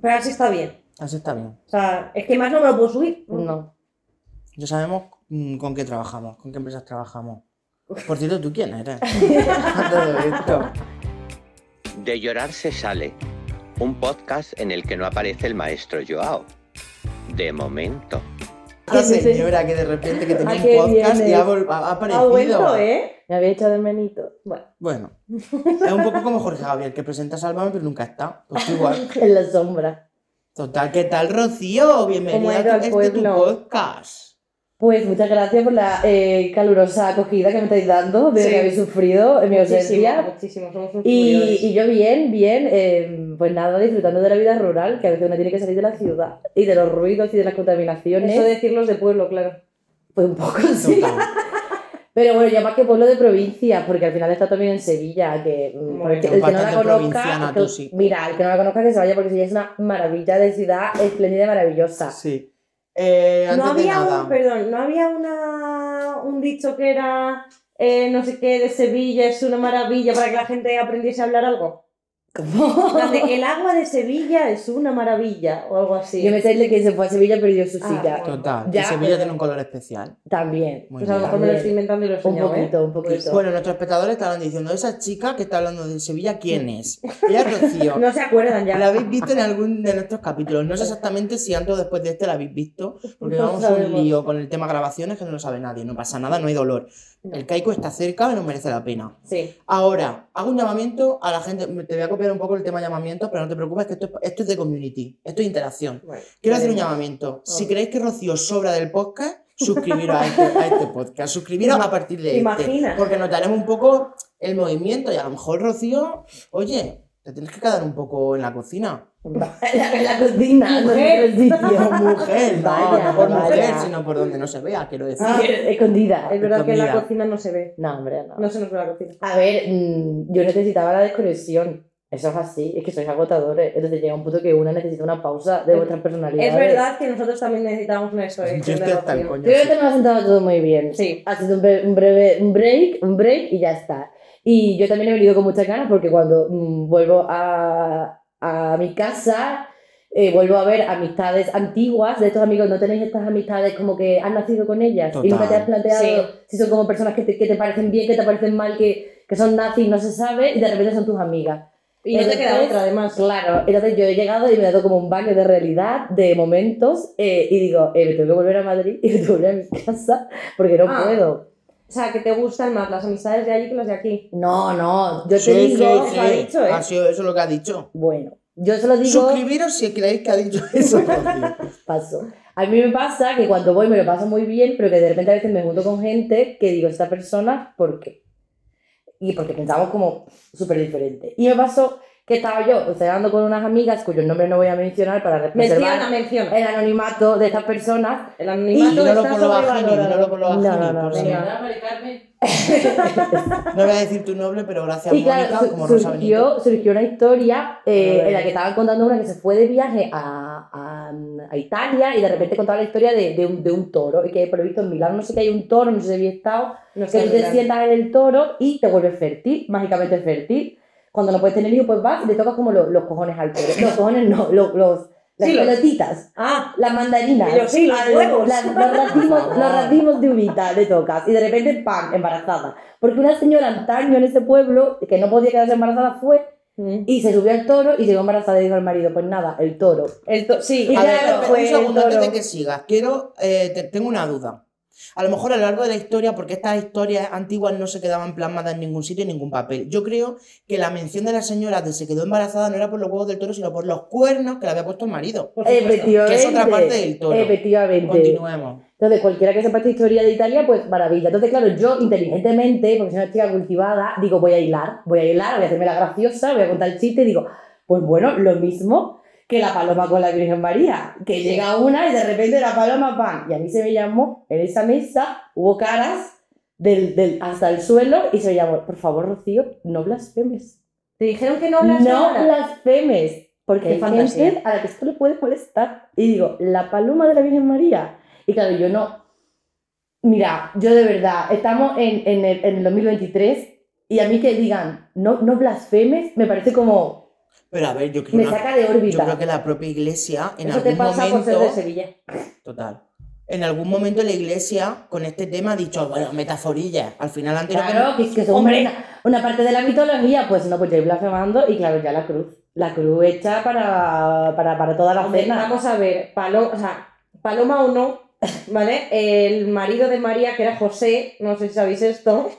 Pero así está bien. Así está bien. O sea, es que más no me lo puedo subir. No. Ya sabemos mm, con qué trabajamos, con qué empresas trabajamos. Por cierto, ¿tú quién eres? Todo esto. De llorar se sale. Un podcast en el que no aparece el maestro Joao. De momento. Sí, sí. señora que de repente que tenía ¿A un podcast y viene? ha, vol- ha- ha aparecido. Ha vuelto, ¿eh? Me había echado de menito. Bueno, Bueno, es un poco como Jorge Javier, que presenta Sálvame pero nunca está. Pues igual. en la sombra. Total, ¿qué tal, Rocío? Bienvenida ¿Cómo ha a tu- este tu pueblo? podcast. Pues muchas gracias por la eh, calurosa acogida que me estáis dando, de Sí. que habéis sufrido en mi ausencia. muchísimo. Somos Y, y yo bien, bien, eh, pues nada, disfrutando de la vida rural, que a veces uno tiene que salir de la ciudad y de los ruidos y de las contaminaciones. Eso decirlos de pueblo, claro. Pues un poco sí. Pero bueno, ya más que pueblo de provincia, porque al final está también en Sevilla, que mm, Bueno, el que el que no la conozca, que- sí. mira, el que no la conozca que se vaya porque Sevilla es una maravilla de ciudad, espléndida y maravillosa. Sí. Eh, antes No de había nada, un, perdón, no había una, un dicho que era eh, no sé qué de Sevilla es una maravilla para que la gente aprendiese a hablar algo. ¿Cómo? La de el agua de Sevilla es una maravilla o algo así. Yo me sé de que se fue a Sevilla perdió su Ah, silla. Total, Ya, que Sevilla pero- tiene un color especial. También. Muy Pues a lo bien. mejor me lo estoy inventando y lo he Un ¿eh? poquito, un poquito. Bueno, nuestros espectadores estarán diciendo, esa chica que está hablando de Sevilla, ¿quién es? Ella es Rocío. No se acuerdan ya. La habéis visto en algún de nuestros capítulos. No sé exactamente si antes o después de este la habéis visto, porque No vamos un sabemos. lío con el tema grabaciones que no lo sabe nadie. No pasa nada, no hay dolor. El Kaiku está cerca y nos merece la pena. Sí. Ahora, hago un llamamiento a la gente. Te voy a copiar un poco el tema llamamientos, pero no te preocupes, que esto, es- esto es de community, esto es interacción. Bueno, Quiero hacer un llamamiento. Si creéis que Rocío sobra del podcast, suscribiros a este, a este podcast. Suscribiros a partir de Imagina. este. Porque notaremos un poco el movimiento y a lo mejor Rocío, oye, te tienes que quedar un poco en la cocina. En la, cocina, no Mujer. otro sitio. Mujer, no, Vaya, no por vaya. mujer, sino por donde no se vea, quiero decir. Ah. Escondida. Es verdad que en la cocina no se ve. No, hombre, no. No se nos ve la cocina. A ver, mm, yo necesitaba la desconexión. Eso es así, es que sois agotadores. Entonces llega un punto que una necesita una pausa de Es- vuestras personalidades. Es verdad que nosotros también necesitamos una eso. ¿eh? Yo estoy hasta el coño. Creo que nos ha sentado todo muy bien. Sí. Ha sido un, un breve un break, un break y ya está. Y yo también he venido con muchas ganas porque cuando mm, vuelvo a, a mi casa, eh, vuelvo a ver amistades antiguas de estos amigos. ¿No tenéis estas amistades como que has nacido con ellas? Y nunca te Total. has planteado Sí. si son como personas que te, que te parecen bien, que te parecen mal, que, que son nazis, no se sabe, y de repente son tus amigas. Y no te queda otra, además. Claro, entonces yo he llegado y me he dado como un baño de realidad, de momentos, eh, y digo, eh, me tengo que volver a Madrid y me tengo que volver a mi casa porque no Ah. puedo. O sea, que te gustan más las amistades de allí que las de aquí. No, no, yo Sí, te digo, sí, eso ha sí. dicho, ¿eh? Ha sido eso lo que ha dicho. bueno, yo se lo digo, Suscribiros si creéis que ha dicho eso. Paso. A mí me pasa que cuando voy me lo paso muy bien, pero que de repente a veces me junto con gente que digo, esta persona, ¿por qué? Y porque pensamos como súper diferente. Y me pasó que estaba yo cenando con unas amigas cuyos nombres no voy a mencionar para Menciona, preservar menciona. el anonimato de estas personas El Y anonimato no lo está por lo bajini, no lo por lo No, bajini, no, no, por no, si- no. No voy a decir tu nombre, pero gracias Y Mónica, claro, su- como Rosa Benito. surgió, surgió una historia eh, en la que estaban contando una que se fue de viaje a, a, a Italia y de repente contaba la historia de, de, un, de un toro y que por lo visto en Milán no sé que hay un toro, no sé si había estado, No que sé, tú te mira. sientas en el toro y te vuelves fértil, mágicamente fértil. Cuando no puedes tener hijos, pues vas y le tocas como los, los cojones al toro. Los cojones no, los, los, las Sí, los- pelotitas, Ah, las mandarinas, los- sí, los huevos. las- los, racimos, los racimos de uvita le tocas y de repente, ¡pam!, embarazada. Porque una señora antaño en ese pueblo que no podía quedarse embarazada fue mm. y se subió al toro y llegó embarazada y dijo al marido, pues nada, el toro. el to- sí, A ver, fue un segundo antes de que sigas. Quiero, eh, te- tengo una duda. A lo mejor a lo largo de la historia, porque estas historias antiguas no se quedaban plasmadas en ningún sitio, en ningún papel. Yo creo que la mención de la señora de se quedó embarazada no era por los huevos del toro, sino por los cuernos que le había puesto el marido. Efectivamente. Que es otra parte del toro. Efectivamente. Continuemos. Entonces, cualquiera que sepa esta historia de Italia, pues maravilla. Entonces, claro, yo inteligentemente, porque soy una chica cultivada, digo, voy a hilar, voy a hilar, voy a hacerme la graciosa, voy a contar el chiste y digo, pues bueno, lo mismo que la paloma con la Virgen María, que llega una y de repente la paloma pan. Y a mí se me llamó, en esa mesa hubo caras del, del- hasta el suelo y se me llamó, por favor, Rocío, no blasfemes. Te dijeron que no No, hablas blasfemes, porque hay gente a la que esto le puede molestar. Y digo, la paloma de la Virgen María. Y claro, yo no. Mira, yo de verdad, estamos en, en, el, en el 2023 y a mí que digan, no, no blasfemes, me parece como. Pero a ver, yo creo, Me saca de yo órbita. creo que la propia iglesia en Eso te algún pasa por ser momento. de Sevilla. Total. En algún momento la iglesia con este tema ha dicho, bueno, metaforillas. Al final han tenido que- Claro, que es que son Hombre. una, una parte de la mitología, pues no, pues ya blasfemando y claro, ya la cruz. La cruz hecha para, para, para toda la Hombre, cena. vamos a ver, Paloma, o sea, Paloma o no, ¿vale? El marido de María, que era José, no sé si sabéis esto,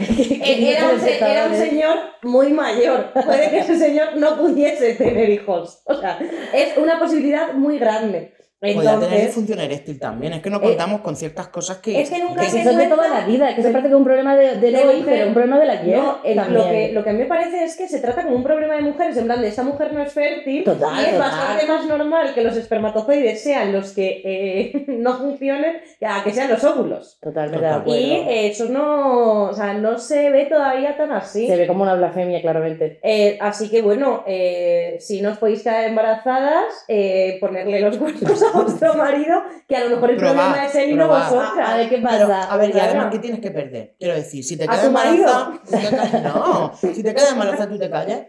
era un, se- era un señor muy mayor. Puede que ese señor no pudiese tener hijos. O sea, es una posibilidad muy grande. Podía tener disfunción eréctil también. Es que no Eh, contamos con ciertas cosas que. es que nunca Es se que eso es de toda la vida, que se parece que es un problema de, de, de hoy, mujer. pero un problema de la ayer. No, el- también. lo, que, lo que a mí me parece es que se trata como un problema de mujeres, en plan de esta mujer no es fértil Total, y es total. bastante más normal que los espermatozoides sean los que eh, no funcionen a que sean los óvulos. Totalmente Total. de acuerdo. Y eh, eso no, o sea, no se ve todavía tan así. Se ve como una blasfemia, claramente. Eh, así que bueno, eh, si no os podéis quedar embarazadas, eh, ponerle los cuernos a vuestro marido, que a lo mejor el Probad, problema es él y no vosotras. A ver qué Pero, pasa. a ver, y además, ¿qué tienes que perder? Quiero decir, si te ¿A quedas embarazada. si te quedas- No, si te quedas embarazada, tú te callas.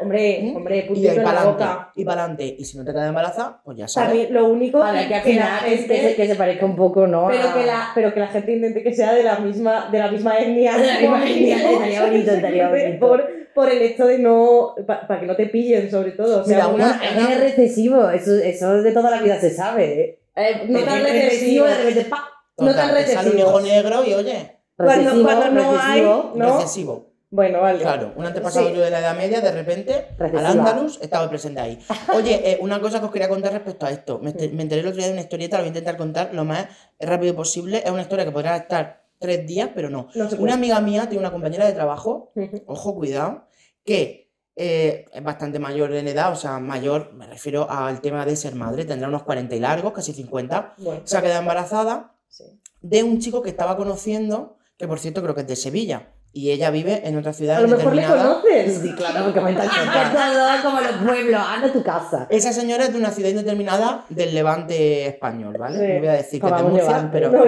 Hombre, ¿Mm? hombre, Y puntito ahí en la boca. Y para adelante. Y si no te quedas embarazada, pues ya sabes. También lo único Vale, que que la final es que, se, que se parezca un poco, ¿no? pero A- que la pero que la gente intente que sea de la misma de la misma etnia De la misma etnia, estaría bonito, estaría bonito. por, por el hecho de no para que no te pillen sobre todo o sea, Mira, una- una- Es recesivo, eso, eso de toda la vida se sabe. ¿eh? eh, no tan recesivo de repente, ¡pa! no tan te sale un hijo negro y oye, Cuando- Recesivo, cuando no hay- recesivo. ¿No? recesivo. bueno vale Claro, un antepasado Sí. yo de la Edad Media, de repente, Recesiva. al Andalus, estaba presente ahí. Oye, eh, una cosa que os quería contar respecto a esto. Me, me enteré el otro día de una historieta, la voy a intentar contar lo más rápido posible. Es una historia que podrá estar tres días, pero no. Una amiga mía tiene una compañera de trabajo, ojo, cuidado, que eh, es bastante mayor en edad, o sea, mayor, me refiero al tema de ser madre, tendrá unos 40 y largos, casi 50. bueno Se ha quedado embarazada sí. de un chico que estaba conociendo, que por cierto creo que es de Sevilla, y ella vive en otra ciudad a lo mejor le conoces Sí, claro, porque me todo como los pueblos, anda a tu casa. Esa señora es de una ciudad indeterminada del levante español, ¿vale? Sí. No voy a decir que es de Murcia, pero... no.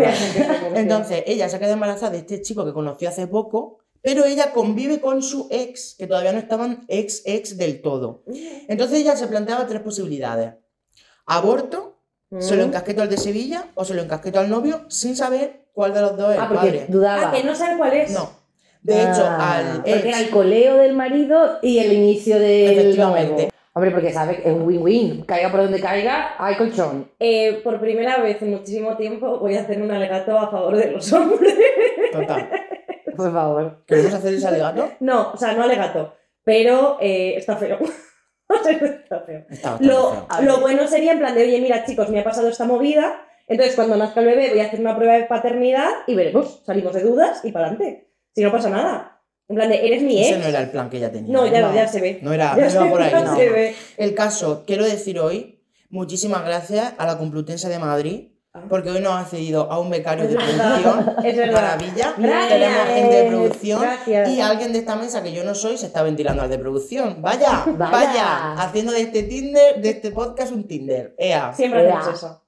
Entonces, ella se ha quedado embarazada de este chico que conoció hace poco, pero ella convive con su ex, que todavía no estaban ex ex del todo. Entonces ella se planteaba tres posibilidades. Aborto, se lo Mm. encasqueto al de Sevilla o se lo encasqueto al novio sin saber cuál de los dos es Ah, el porque padre. dudaba. ah que no sabe cuál es No. De hecho, Ah, al Porque era ex... el coleo del marido y el inicio del Efectivamente. nuevo. Hombre, porque sabe que es un win-win. Caiga por donde caiga, hay colchón. Eh, por primera vez en muchísimo tiempo voy a hacer un alegato a favor de los hombres Total. Por favor. ¿Queremos hacer ese alegato? no o sea no alegato pero eh, está feo está feo Está Lo, feo. Lo bueno sería en plan de, oye, mira chicos, me ha pasado esta movida, entonces cuando nazca el bebé voy a hacer una prueba de paternidad y veremos, salimos de dudas y para adelante. Si no pasa nada. En plan de, eres mi Ese ex. no era el plan que ella tenía. No, ya, No. ya se ve. No era, Ya no iba por ahí. ya no. se ve. El caso, quiero decir hoy, muchísimas gracias a la Complutense de Madrid, Ah. porque hoy nos ha cedido a un becario de producción. es. Maravilla. Gracias. Tenemos gente de producción. Gracias. Y alguien de esta mesa que yo no soy se está ventilando al de producción. Vaya, vaya, Vaya. haciendo de este Tinder, de este podcast un Tinder. Ea. Siempre hacemos eso.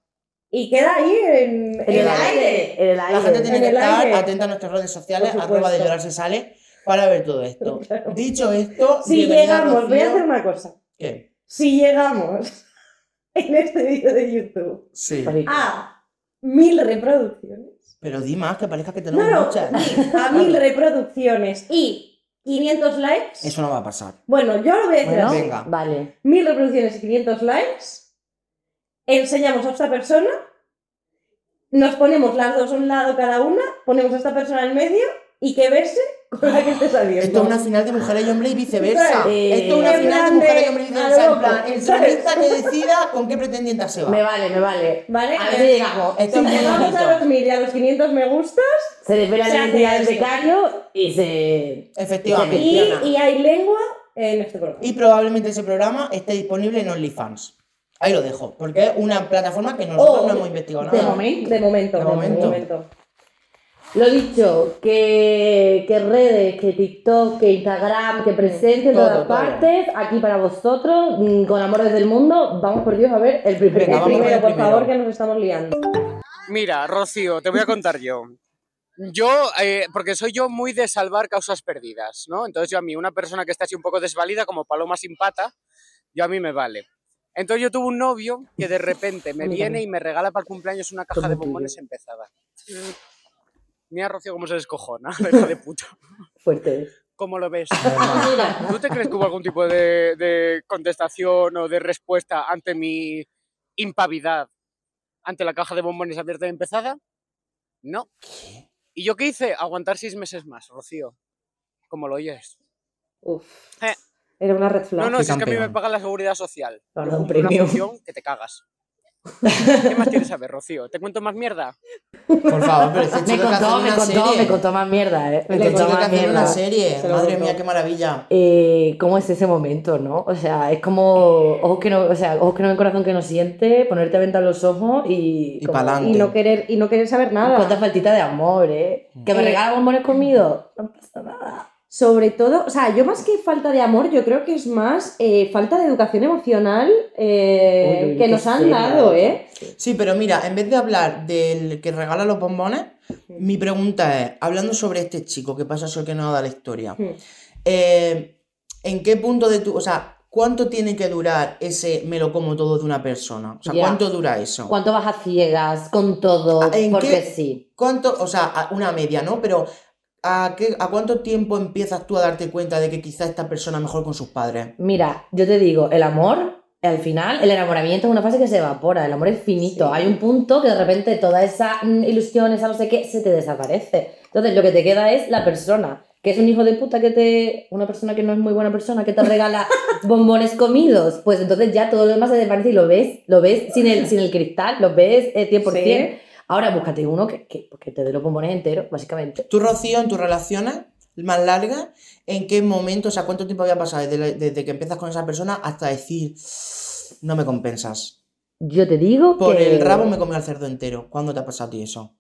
Y queda ahí en, En en el aire. En el aire. La gente tiene En que estar aire. atenta a nuestras redes sociales, arroba de llorar se sale, para ver todo esto. Claro. Dicho esto, Si llegamos, voy a hacer una cosa. ¿Qué? Si llegamos en este vídeo de YouTube Sí. a mil reproducciones, Pero di más, que parezca que tenemos no, muchas. a mil reproducciones y 500 likes, Eso no va a pasar. bueno, yo lo voy a decir Bueno. Venga. Vale. mil reproducciones y 500 likes, enseñamos a esta persona, nos ponemos las dos a un lado cada una, ponemos a esta persona en medio y que bese con la que esté saliendo. Esto es una final de mujer y hombre y viceversa. Eh, Esto es una final de mujer y hombre y viceversa. En plan, el que decida con qué pretendiente se va. Me vale, me vale. ¿Vale? A ver si llegamos. Esto Si es llegamos a los mil y a los 500 me gustas Se desvela la identidad del becario y se. Efectivamente. y, y hay lengua en este programa. Y probablemente ese programa esté disponible en OnlyFans. Ahí lo dejo, porque es una plataforma que nosotros Oh, no hemos investigado de nada. momento. De momento, De de momento. Lo dicho, que, que redes, que TikTok, que Instagram, que presencia en Todo, todas todo. partes, aquí para vosotros, mm, con amor desde el mundo. Vamos por Dios a ver el primer Venga, El primero, el por primero. favor, que nos estamos liando. Mira, Rocío, te voy a contar yo. Yo, eh, porque soy yo muy de salvar causas perdidas, ¿no? Entonces yo a mí, una persona que está así un poco desvalida, como paloma sin pata, yo a mí me vale. Entonces yo tuve un novio que de repente me viene y me regala para el cumpleaños una caja de bombones empezada. Mira Rocío cómo se descojona, hija de puta. Fuerte. ¿Cómo lo ves? ¿Tú te crees que hubo algún tipo de, de contestación o de respuesta ante mi impavidad ante la caja de bombones abierta y empezada? No. ¿Y yo qué hice? Aguantar seis meses más, Rocío. Como lo oyes. Uf. Eh. Era una red flag. No, no, si es que a mí me paga la seguridad social. Yo un una premio. función que te cagas. ¿Qué más quieres saber, Rocío? ¿Te cuento más mierda? Por favor, pero este Me contó, me una contó, serie. me contó más mierda, ¿eh? Me Este contó chico que más hace una mierda. serie. Se Madre mía, qué maravilla. Eh, ¿Cómo es ese momento, no? O sea, es como ojos que no, o sea, ojos que no ven, corazón que no siente, ponerte a ventar los ojos y. Y como- pa'lante. Y no querer, y no querer saber nada. Cuánta faltita de amor, ¿eh? Que me Eh. regala bombones comidos. No pasa nada. Sobre todo, o sea, yo más que falta de amor, yo creo que es más eh, falta de educación emocional eh, Uy, uy, que nos han dado, ¿eh? Sí, pero mira, en vez de hablar del que regala los bombones, mi pregunta es, hablando sobre este chico, que pasa eso que no da la historia, eh, ¿en qué punto de tu, o sea, cuánto tiene que durar ese me lo como todo de una persona? O sea, Ya. ¿cuánto dura eso? ¿Cuánto vas a ciegas con todo? Ah, ¿En Porque qué- sí. ¿Cuánto, o sea, una media, ¿no? Pero ¿a, qué, ¿a cuánto tiempo empiezas tú a darte cuenta de que quizá esta persona mejor con sus padres? Mira, yo te digo, el amor, al final, el enamoramiento es una fase que se evapora, el amor es finito. Sí. Hay un punto que de repente toda esa mm, ilusión, esa no sé qué, se te desaparece. Entonces, lo que te queda es la persona, que es un hijo de puta que te. Una persona que no es muy buena persona, que te regala bombones comidos. Pues entonces ya todo lo demás se desvanece y lo ves, lo ves sin el, sin el cristal, lo ves eh, 100%. Sí. Ahora búscate uno que, que, que te dé los bombones enteros, básicamente. Tú, Rocío, en tus relaciones más largas, ¿en qué momento, o sea, cuánto tiempo había pasado desde, la- desde que empiezas con esa persona hasta decir, no me compensas? Yo te digo Por que. el rabo me comí al cerdo entero. ¿Cuándo te ha pasado a ti eso?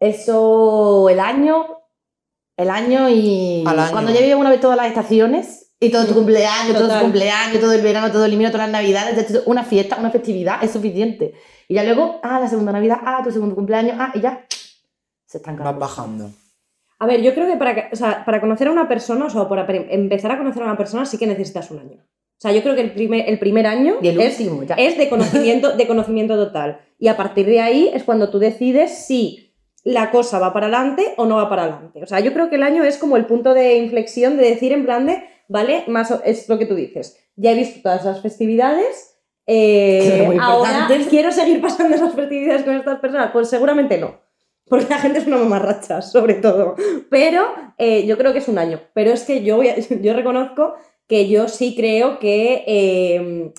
Eso, el año, el año y Al año. cuando vives una vez todas las estaciones y todo tu cumpleaños, todo Total. tu cumpleaños, todo el verano, todo el invierno, todas las navidades, todo- una fiesta, una festividad es suficiente. Y ya luego, ah, la segunda navidad, ah, tu segundo cumpleaños, ah, y ya se están Vas bajando. A ver, yo creo que para, que- o sea, para conocer a una persona, o sea, para empezar a conocer a una persona, sí que necesitas un año. O sea, yo creo que el primer, el primer año Y el es, último, ya. es de conocimiento, de conocimiento total. Y a partir de ahí es cuando tú decides si la cosa va para adelante o no va para adelante. O sea, yo creo que el año es como el punto de inflexión de decir en plan de, vale, más es lo que tú dices. Ya he visto todas las festividades. eh, ahora quiero seguir pasando esas festividades con estas personas. Pues seguramente no. Porque la gente es una mamarracha, sobre todo. Pero eh, yo creo que es un año. Pero es que yo, voy a- yo reconozco que yo sí creo que, eh,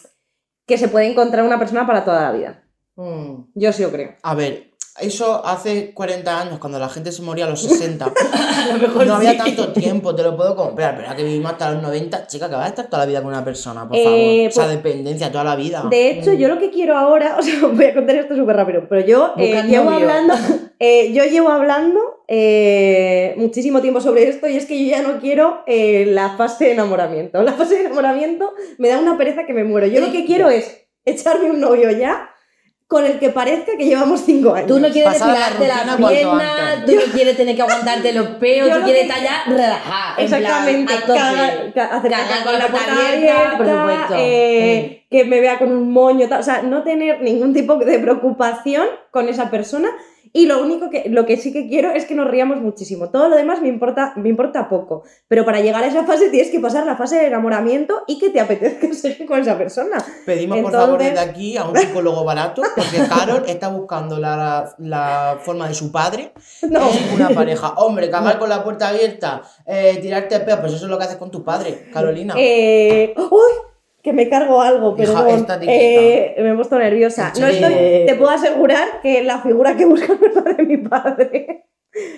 que se puede encontrar una persona para toda la vida. Mm. Yo sí lo creo. A ver, eso hace 40 años, cuando la gente se moría a los 60. A lo mejor no había sí. tanto tiempo, te lo puedo comprar. Pero que vivimos hasta los 90, chica, que vas a estar toda la vida con una persona, por Eh, favor. O sea, pues- dependencia toda la vida. De hecho, yo lo que quiero ahora, o sea, voy a contar esto súper rápido, pero yo eh, llevo novio. hablando, eh, yo llevo hablando muchísimo tiempo sobre esto y es que yo ya no quiero la fase de enamoramiento. La fase de enamoramiento me da una pereza que me muero. Yo lo que quiero es echarme un novio ya con el que parezca que llevamos cinco años. Tú no quieres la depilarte la, cuanto pierna, tú no quieres tener que aguantarte los peos, tú lo quieres que- estar ya relajada. en plan, Exactamente, cagar- ca- hacer Cagar con la puerta abierta, por supuesto. eh, que me vea con un moño, tal, o sea, no tener ningún tipo de preocupación con esa persona y lo único que, lo que sí que quiero es que nos riamos muchísimo. Todo lo demás me importa, me importa poco, pero para llegar a esa fase tienes que pasar la fase de enamoramiento y que te apetezca seguir con esa persona. Pedimos por favor desde aquí a un psicólogo barato, porque Carol está buscando la, la forma de su padre No. una pareja. Hombre, cagar con la puerta abierta, eh, tirarte peor, pues eso es lo que haces con tu padre, Carolina. Eh, ¡Uy! Que me cargo algo, Hija, quieta. Eh, me he puesto nerviosa. No estoy- te puedo asegurar que la figura que busco no es la de mi padre.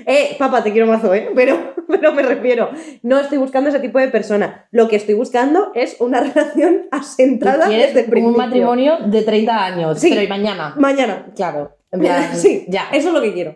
Eh, papá, te quiero mazo, ¿eh? Pero, pero me refiero, no estoy buscando ese tipo de persona. Lo que estoy buscando es una relación asentada desde el principio. un matrimonio de 30 años, Sí. pero ¿y mañana? Mañana. Claro. En plan, sí, ya. eso es lo que quiero.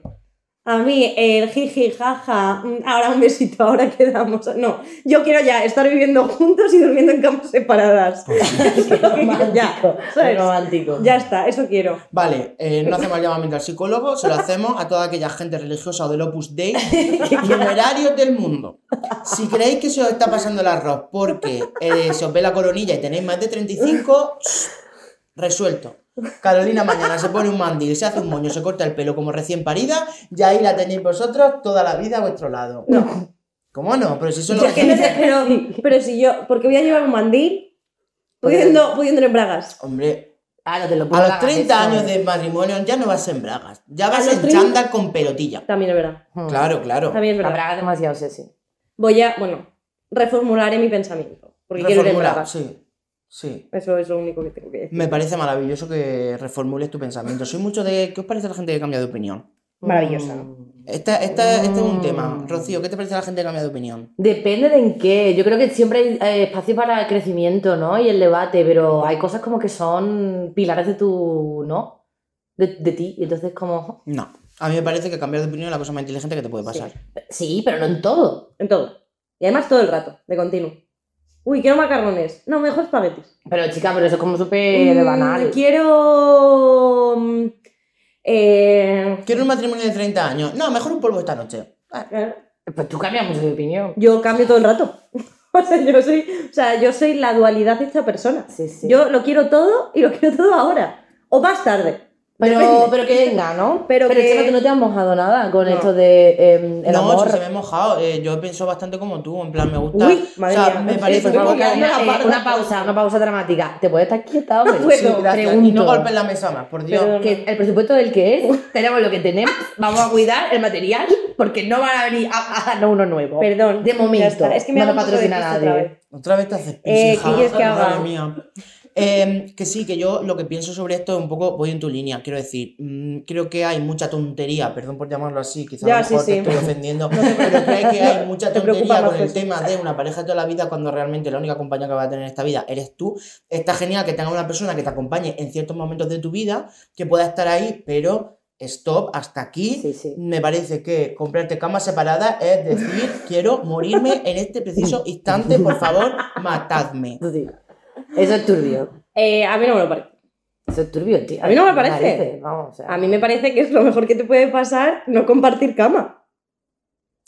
A mí el jiji, jaja, mm, ahora un besito, ahora quedamos. No, yo quiero ya estar viviendo juntos y durmiendo en camas separadas. ya, ¿sabes? romántico. Ya está, eso quiero. Vale, eh, no hacemos el llamamiento al psicólogo, se lo hacemos a toda aquella gente religiosa o del Opus Dei, numerarios del mundo. Si creéis que se os está pasando el arroz porque eh, se os ve la coronilla y tenéis más de 35, resuelto. Carolina mañana se pone un mandil, se hace un moño, se corta el pelo como recién parida y ahí la tenéis vosotros toda la vida a vuestro lado. No. ¿Cómo no? Pero si eso es Yo lo que no sé, pero, pero si yo, porque voy a llevar un mandil pudiendo, pudiendo en bragas. Hombre, Ah, no te lo a los hacer 30 eso. años de matrimonio ya no vas en bragas, ya vas en 30? chándal con pelotilla. También es verdad. Hmm. Claro, claro. También es La verdad. braga es demasiado sexy. Voy a, bueno, reformularé mi pensamiento. Porque quiero ir en Reformula, bragas. sí, sí. Eso es lo único que tengo que decir. Me parece maravilloso que reformules tu pensamiento. Soy mucho de... ¿Qué os parece la gente que cambia de opinión? Maravillosa. Mm. Esta, esta- este es un Mm. tema. Rocío, ¿qué te parece la gente que cambia de opinión? Depende de en qué. Yo creo que siempre hay eh, espacio para el crecimiento, ¿no? Y el debate, pero hay cosas como que son pilares de tu, ¿no? De, de ti. Y entonces como... No. A mí me parece que cambiar de opinión es la cosa más inteligente que te puede pasar. Sí, pero no en todo. En todo. Y además todo el rato, de continuo. Uy, quiero macarrones. No, mejor espaguetis. Pero chica, pero eso es como súper Mm, banal. Quiero... mm, eh, Quiero un matrimonio de 30 años. No, mejor un polvo esta noche. Ah, Pues tú cambias mucho de opinión. Yo cambio todo el rato. O sea, yo soy, o sea, yo soy la dualidad hecha persona. Sí, sí. Yo lo quiero todo y lo quiero todo ahora. O más tarde. Pero, Depende. pero que venga, ¿no? Pero pero que- Chema, tú no te has mojado nada con No. esto de em, el no, amor. si se me he mojado. Eh, yo pienso bastante como tú. En plan, me gusta. Uy, madre o sea, mía. me parece Carolina, la eh, una pausa, una pausa dramática. ¿Te puedes estar quieta, puedo. Gracias. Pregunto. Y no golpes la mesa más, por Dios. Que el presupuesto del que es, tenemos lo que tenemos, vamos a cuidar el material porque no van a venir a, a darnos uno nuevo. Perdón. De momento. Es que me no patrocina nadie. vez. Otra vez te haces Eh, hija. ¿qué quieres que Madre mía. Eh, que sí, que yo lo que pienso sobre esto es un poco, voy en tu línea, quiero decir, mm, creo que hay mucha tontería, perdón por llamarlo así, quizás a lo mejor sí, te sí. estoy ofendiendo, pero creo que hay mucha tontería con el tema de una pareja de toda la vida cuando realmente la única compañía que va a tener en esta vida eres tú. Está genial que tengas una persona que te acompañe en ciertos momentos de tu vida, que pueda estar ahí, pero stop, hasta aquí. Sí, sí. Me parece que comprarte camas separadas es decir, quiero morirme en este preciso instante, por favor, matadme. Eso es turbio. Eh, a mí no me lo parece. Eso es turbio, tío. A mí no me parece. Narices, Vamos, o sea. A mí me parece que es lo mejor que te puede pasar no compartir cama.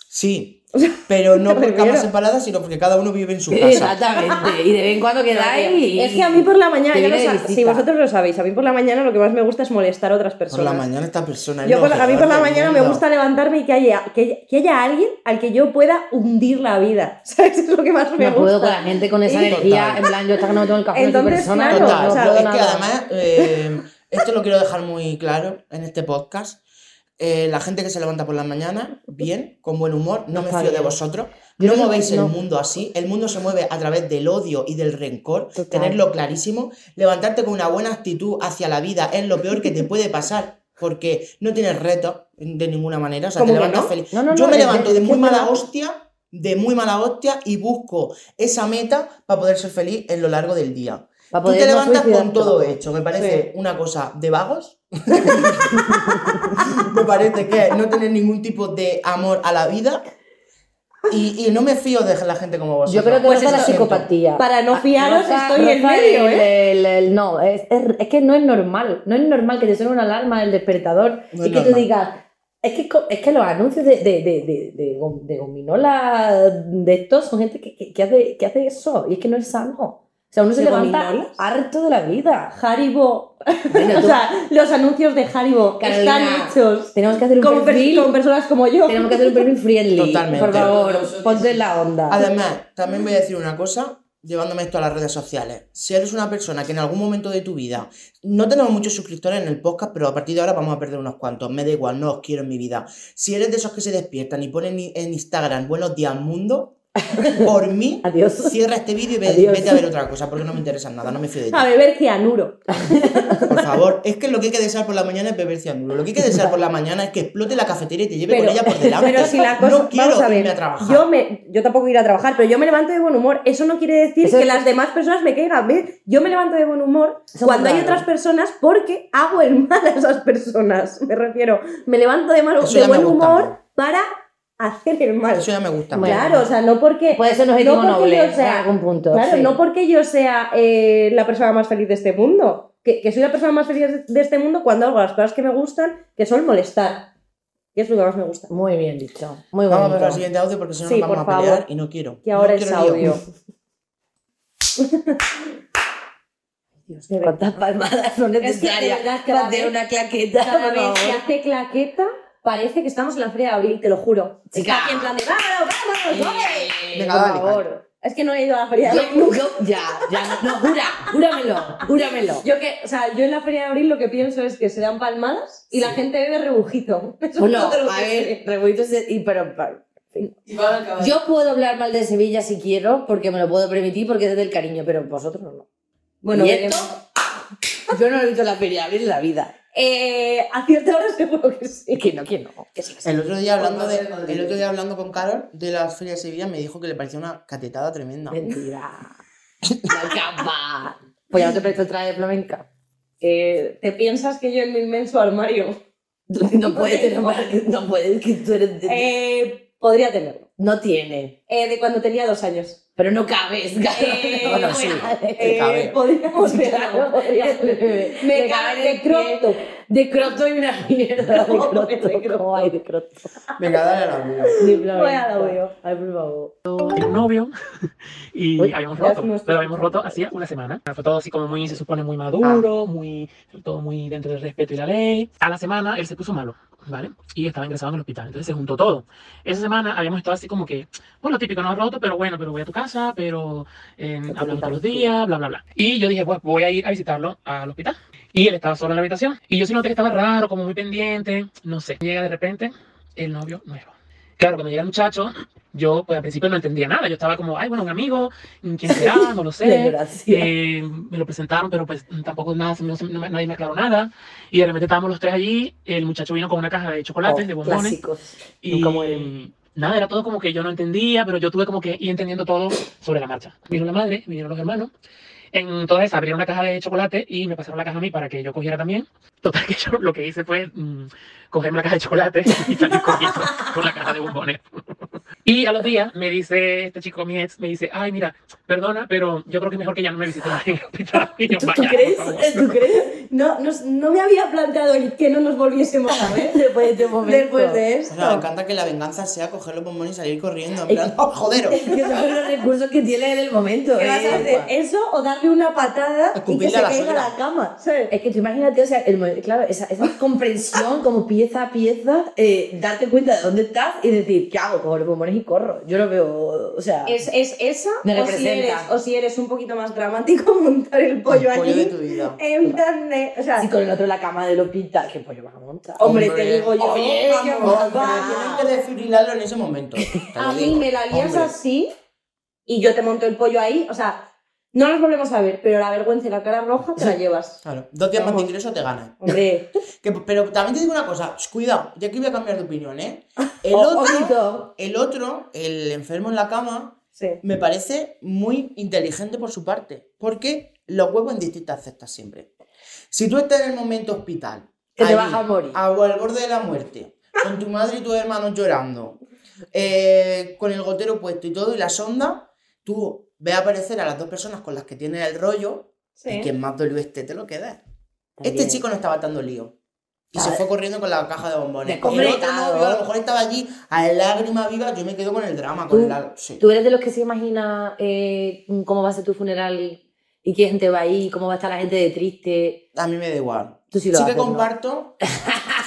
Sí, pero no por refiero. camas separadas, sino porque cada uno vive en su casa. Exactamente. Y de vez en cuando quedáis. y- Es que a mí por la mañana, si vosotros lo sabéis, a mí por la mañana lo que más me gusta es molestar a otras Por personas. la mañana esta persona. Yo por a mí por la mañana me gusta levantarme y que haya, que, que haya alguien al que yo pueda hundir la vida. ¿Sabes? Es lo que más me No gusta. puedo con la gente con esa energía. Total. En plan, yo hasta que no me tomo el café Entonces, de persona. claro, no, o sea, es que además, eh, esto lo quiero dejar muy claro en este podcast. Eh, la gente que se levanta por la mañana, bien, con buen humor, no me fío de vosotros. No movéis el mundo así. El mundo se mueve a través del odio y del rencor. Total. Tenerlo clarísimo. Levantarte con una buena actitud hacia la vida es lo peor que te puede pasar. Porque no tienes retos de ninguna manera. O sea, te ¿Cómo que levantas no? feliz. No, no, Yo me levanto de muy mala hostia, de muy mala hostia, y busco esa meta para poder ser feliz en lo largo del día. Tú te levantas con todo hecho, me parece una cosa de vagos. me parece que no tener ningún tipo de amor a la vida. Y, y no me fío de la gente como vosotros. Yo creo que Pues roza la psicopatía. Para no fiaros Roza- estoy en medio, el- ¿eh? el- el- no, es, es- es que no es normal. No es normal que te suene una alarma del despertador No y es que tú normal. digas. Es que, es que los anuncios de, de, de, de, de, gom- de gominola de estos son gente que, que, que hace, que hace eso y es que no es sano. O sea, uno se ¿De levanta gominolas? harto de la vida. Haribo. Bueno, o sea, los anuncios de Haribo Carolina, están hechos tenemos que hacer un con, per- perfil. con personas como yo. Tenemos que hacer un perfil friendly. Totalmente. Por favor, ponte en la onda. Además, también voy a decir una cosa, llevándome esto a las redes sociales. Si eres una persona que en algún momento de tu vida, no tenemos muchos suscriptores en el podcast, pero a partir de ahora vamos a perder unos cuantos, me da igual, no os quiero en mi vida. Si eres de esos que se despiertan y ponen en Instagram buenos días mundo, por mí, Adiós. cierra este vídeo y ve- vete a ver otra cosa, porque no me interesa nada, no me fío de ti. A beber cianuro. Por favor, es que lo que hay que desear por la mañana es beber cianuro. Lo que hay que desear por la mañana es que explote la cafetería y te lleve con ella por delante. Pero si la cosa, no quiero vamos a ver, irme a trabajar. Yo, me, yo tampoco iré a trabajar, pero yo me levanto de buen humor. Eso no quiere decir Eso que es- las demás personas me caigan bien. Yo me levanto de buen humor Eso cuando hay raro. otras personas porque hago el mal a esas personas. Me refiero, me levanto de, mal, de buen humor para hacer el mal. Eso ya me gusta. Bueno. Claro, o sea, no porque... Puede ser un objetivo no noble yo sea- en algún punto. Claro, sí. no porque yo sea eh, la persona más feliz de este mundo. Que, que soy la persona más feliz de este mundo cuando hago las cosas que me gustan, que son molestar. Que es lo que más me gusta. Muy bien dicho. Muy Vamos a ver al siguiente audio porque si no Sí, nos vamos por a pelear favor. y no quiero. Que ahora No es audio. Dios, ¿Cuántas palmadas son Es que de necesarias verdad que para cada hacer vez- una claqueta? Cada vez que hace claqueta, parece que estamos en la feria de abril, te lo juro. Chica. Está aquí en plan de ¡vámonos, vámonos, ole". Eh, Venga, por dale, favor. Es que no he ido a la feria de Yo, abril nunca. yo, ya, ya, no, no, jura, júramelo, júramelo. Yo que, o sea, yo en la feria de abril lo que pienso es que se dan palmadas y la gente bebe rebujito. Eso Bueno, es lo a ver, sé. revueltos de- y pero, pero, en fin. Yo puedo hablar mal de Sevilla si quiero, porque me lo puedo permitir, porque es del cariño, pero vosotros no. Bueno, ¿Y esto? Yo no he visto la feria de abril en la vida. Eh, a cierta hora seguro que sí. Que no, que no. Que sí, que sí. El otro día hablando de, el otro día hablando con Carol de la Feria de Sevilla me dijo que le parecía una catetada tremenda. Mentira. La capa. Pues ya no te presto traje de flamenca. Eh, ¿Te piensas que yo en mi inmenso armario No puedes tener no puedes, que tú eres de- eh, podría tenerlo? No tiene. Eh, de cuando tenía dos años. Pero no cabes. Eh, Bueno, sí. Eh, cabe. podríamos verlo, Claro. podríamos. Me cabe de top. De croto y una mierda. De No, croto. de croto. ¿Cómo hay de croto? Venga, dale a la mía. Voy al audio. Ay, por favor. un novio y Uy, habíamos roto, nuestro pero habíamos roto hacía una semana. Fue todo así como muy, se supone, muy maduro, muy, todo muy dentro del respeto y la ley. A la semana él se puso malo, ¿vale? Y estaba ingresado en el hospital, entonces se juntó todo. Esa semana habíamos estado así como que, bueno, lo típico, no has roto, pero bueno, pero voy a tu casa, pero eh, hablamos todos los días, bla, bla, bla. Y yo dije, pues voy a ir a visitarlo al hospital. Y él estaba solo en la habitación. Y yo sí noté que estaba raro, como muy pendiente, no sé. Llega de repente el novio nuevo. Claro, cuando llega el muchacho, yo pues al principio no entendía nada. Yo estaba como, ay, bueno, un amigo, ¿quién será? No lo sé. Eh, me lo presentaron, pero pues tampoco nada, no, no nadie me aclaró nada. Y de repente estábamos los tres allí. El muchacho vino con una caja de chocolates, Oh, de bombones. Clásicos. Y Nunca nada, era todo como que yo no entendía, pero yo tuve como que ir entendiendo todo sobre la marcha. Vino la madre, vinieron los hermanos. En toda esa abrieron la caja de chocolate y me pasaron la caja a mí para que yo cogiera también. Total que yo lo que hice fue mm, cogerme la caja de chocolate y salir con la caja de bombones. Y a los días me dice este chico, mi ex, me dice, ay, mira, perdona, pero yo creo que es mejor que ya no me visites en el hospital. Y yo, ¿Tú, tú "Vaya, crees? favor". ¿Tú crees? No, no, no me había planteado el que no nos volviésemos a ver Después de este momento. después de O sea, me esto. encanta que la venganza sea coger los bombones y salir corriendo. En plan, ¡oh, joderos! Es que son los recursos que tiene en el momento. ¿Qué vas a ¿eh? hacer? ¿Eso o darle una patada y que se la caiga a la cama? ¿sabes? Es que tú imagínate, o sea, el claro, esa, esa comprensión como pieza a pieza, eh, darte cuenta de dónde estás y decir, ¿qué hago? Cojo los bombones y corro. Yo lo veo, o sea, Es, es esa, Me o si, eres, o si eres un poquito más dramático, montar el pollo El pollo allí. de tu vida. En plan de. O sea, si con el otro en la cama del hospital, ¿qué pollo vas a montar? hombre, te digo yo. Oye, que tienen que desfibrilarlo en ese momento. A mí me la lías Hombre. así y yo te monto el pollo ahí. O sea, no nos volvemos a ver, pero la vergüenza y la cara roja te la llevas. Claro, dos días más de ingreso te ganas. Hombre, Que- pero también te digo una cosa, cuidado, ya que voy a cambiar de opinión, ¿eh? El otro, el otro, el enfermo en la cama, sí. me parece muy inteligente por su parte, porque los huevos en distintas cestas siempre. Si tú estás en el momento hospital, Que te allí, vas a morir. al borde de la muerte, con tu madre y tus hermanos llorando, eh, con el gotero puesto y todo, y la sonda, tú ves aparecer a las dos personas con las que tienes el rollo, sí. y quien más dolió esté te lo quedas. Este chico no estaba dando lío. Y se fue corriendo con la caja de bombones. El otro novio a lo mejor estaba allí a lágrima viva. Yo me quedo con el drama, con Tú- la. Sí. ¿Tú eres de los que se imagina eh, cómo va a ser tu funeral y qué gente va a ir, cómo va a estar la gente de triste? A mí me da igual. Tú sí lo sí que haces, ¿no? comparto,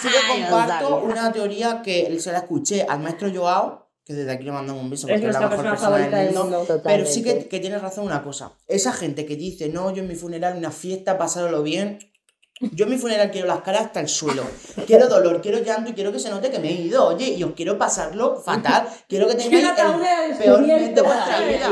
sí que comparto una teoría que se la escuché al maestro Joao, que desde aquí le mandamos un beso Es porque es la mejor persona persona favorita del mundo. Pero sí que, que tienes razón una cosa. Esa gente que dice, no, yo en mi funeral, una fiesta, pasároslo bien. Yo en mi funeral quiero las caras hasta el suelo. Quiero dolor, quiero llanto y quiero que se note que me he ido. Oye, y os quiero pasarlo fatal. Quiero que tengáis el peor mes de vuestra vida.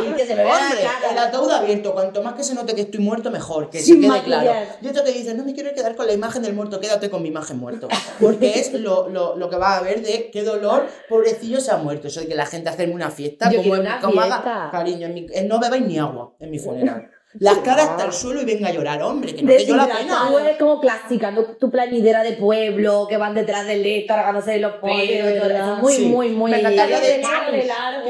Hombre, el ataúd abierto. Cuanto más que se note que estoy muerto, mejor. Que Sin se quede maquillar. claro. Y esto que dices, no me quiero quedar con la imagen del muerto, quédate con mi imagen muerto. Porque es lo, lo, lo que va a haber de qué dolor, pobrecillo se ha muerto. Eso de que la gente hacerme una fiesta. Yo como en- una como haga- fiesta. cariño, en mi- no bebáis ni agua en mi funeral. Las caras hasta el suelo y venga a llorar, hombre, que no te dio la pena. Tú eres como clásica, ¿no? tu planidera de pueblo, que van detrás del lecho, cargándose de los de y todo eso. muy, Sí. muy, muy... Me encantaría de Quiero largo.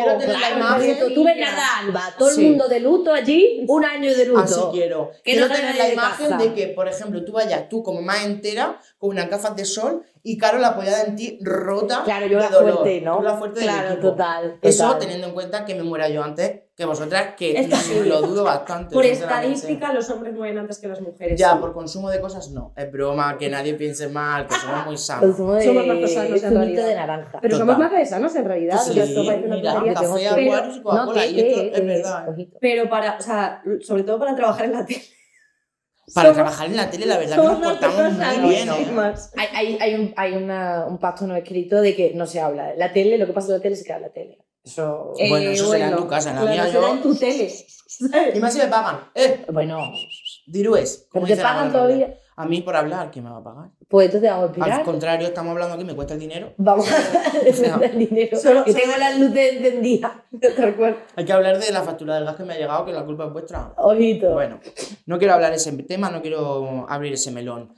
Quiero. Tú ves nada, Alba, todo Sí. el mundo de luto allí, un año de luto. Así quiero. Que quiero no tener la de imagen casa. de que, por ejemplo, tú vayas tú como más entera, con unas gafas de sol y Carol apoyada en ti, rota Claro, yo de la dolor. fuerte, ¿no? La fuerte del Claro, equipo. total, Eso total. teniendo en cuenta que me muera yo antes que vosotras, que Es posible. lo dudo bastante. Por estadística, los hombres mueren antes que las mujeres. Ya, por consumo de cosas no. Es broma, que nadie piense mal, que somos muy sanos. Consumo de Somos más sanos, en realidad. de naranja. Pero Total. somos más pesanos en realidad. Sí, o sea, esto parece una mira, café, Pero- Aquarius y Coca-Cola. y esto té, es verdad. ¿eh? ojito. Pero para, o sea, sobre todo para trabajar en la tele. Para Somos- trabajar en la tele, la verdad que nos portamos muy bien. Hay, hay, hay, un, hay una, un pacto no escrito de que no se habla. La tele, lo que pasa en la tele es que habla la tele. Eso. Eh, Bueno, eso será en tu casa, en la mía será yo- en tu tele. Y más si me pagan. ¡Eh! Bueno, Dirues. ¿pero como te pagan todavía? A mí por hablar, ¿quién me va a pagar? Pues entonces vamos a Al explicar. contrario, estamos hablando aquí, me cuesta el dinero. Vamos a defender el dinero. Solo- que solo- tengo las luces encendidas. Tal cual. Hay que hablar de la factura del gas que me ha llegado, que la culpa es vuestra. Ojito. Bueno, no quiero hablar ese tema, no quiero abrir ese melón.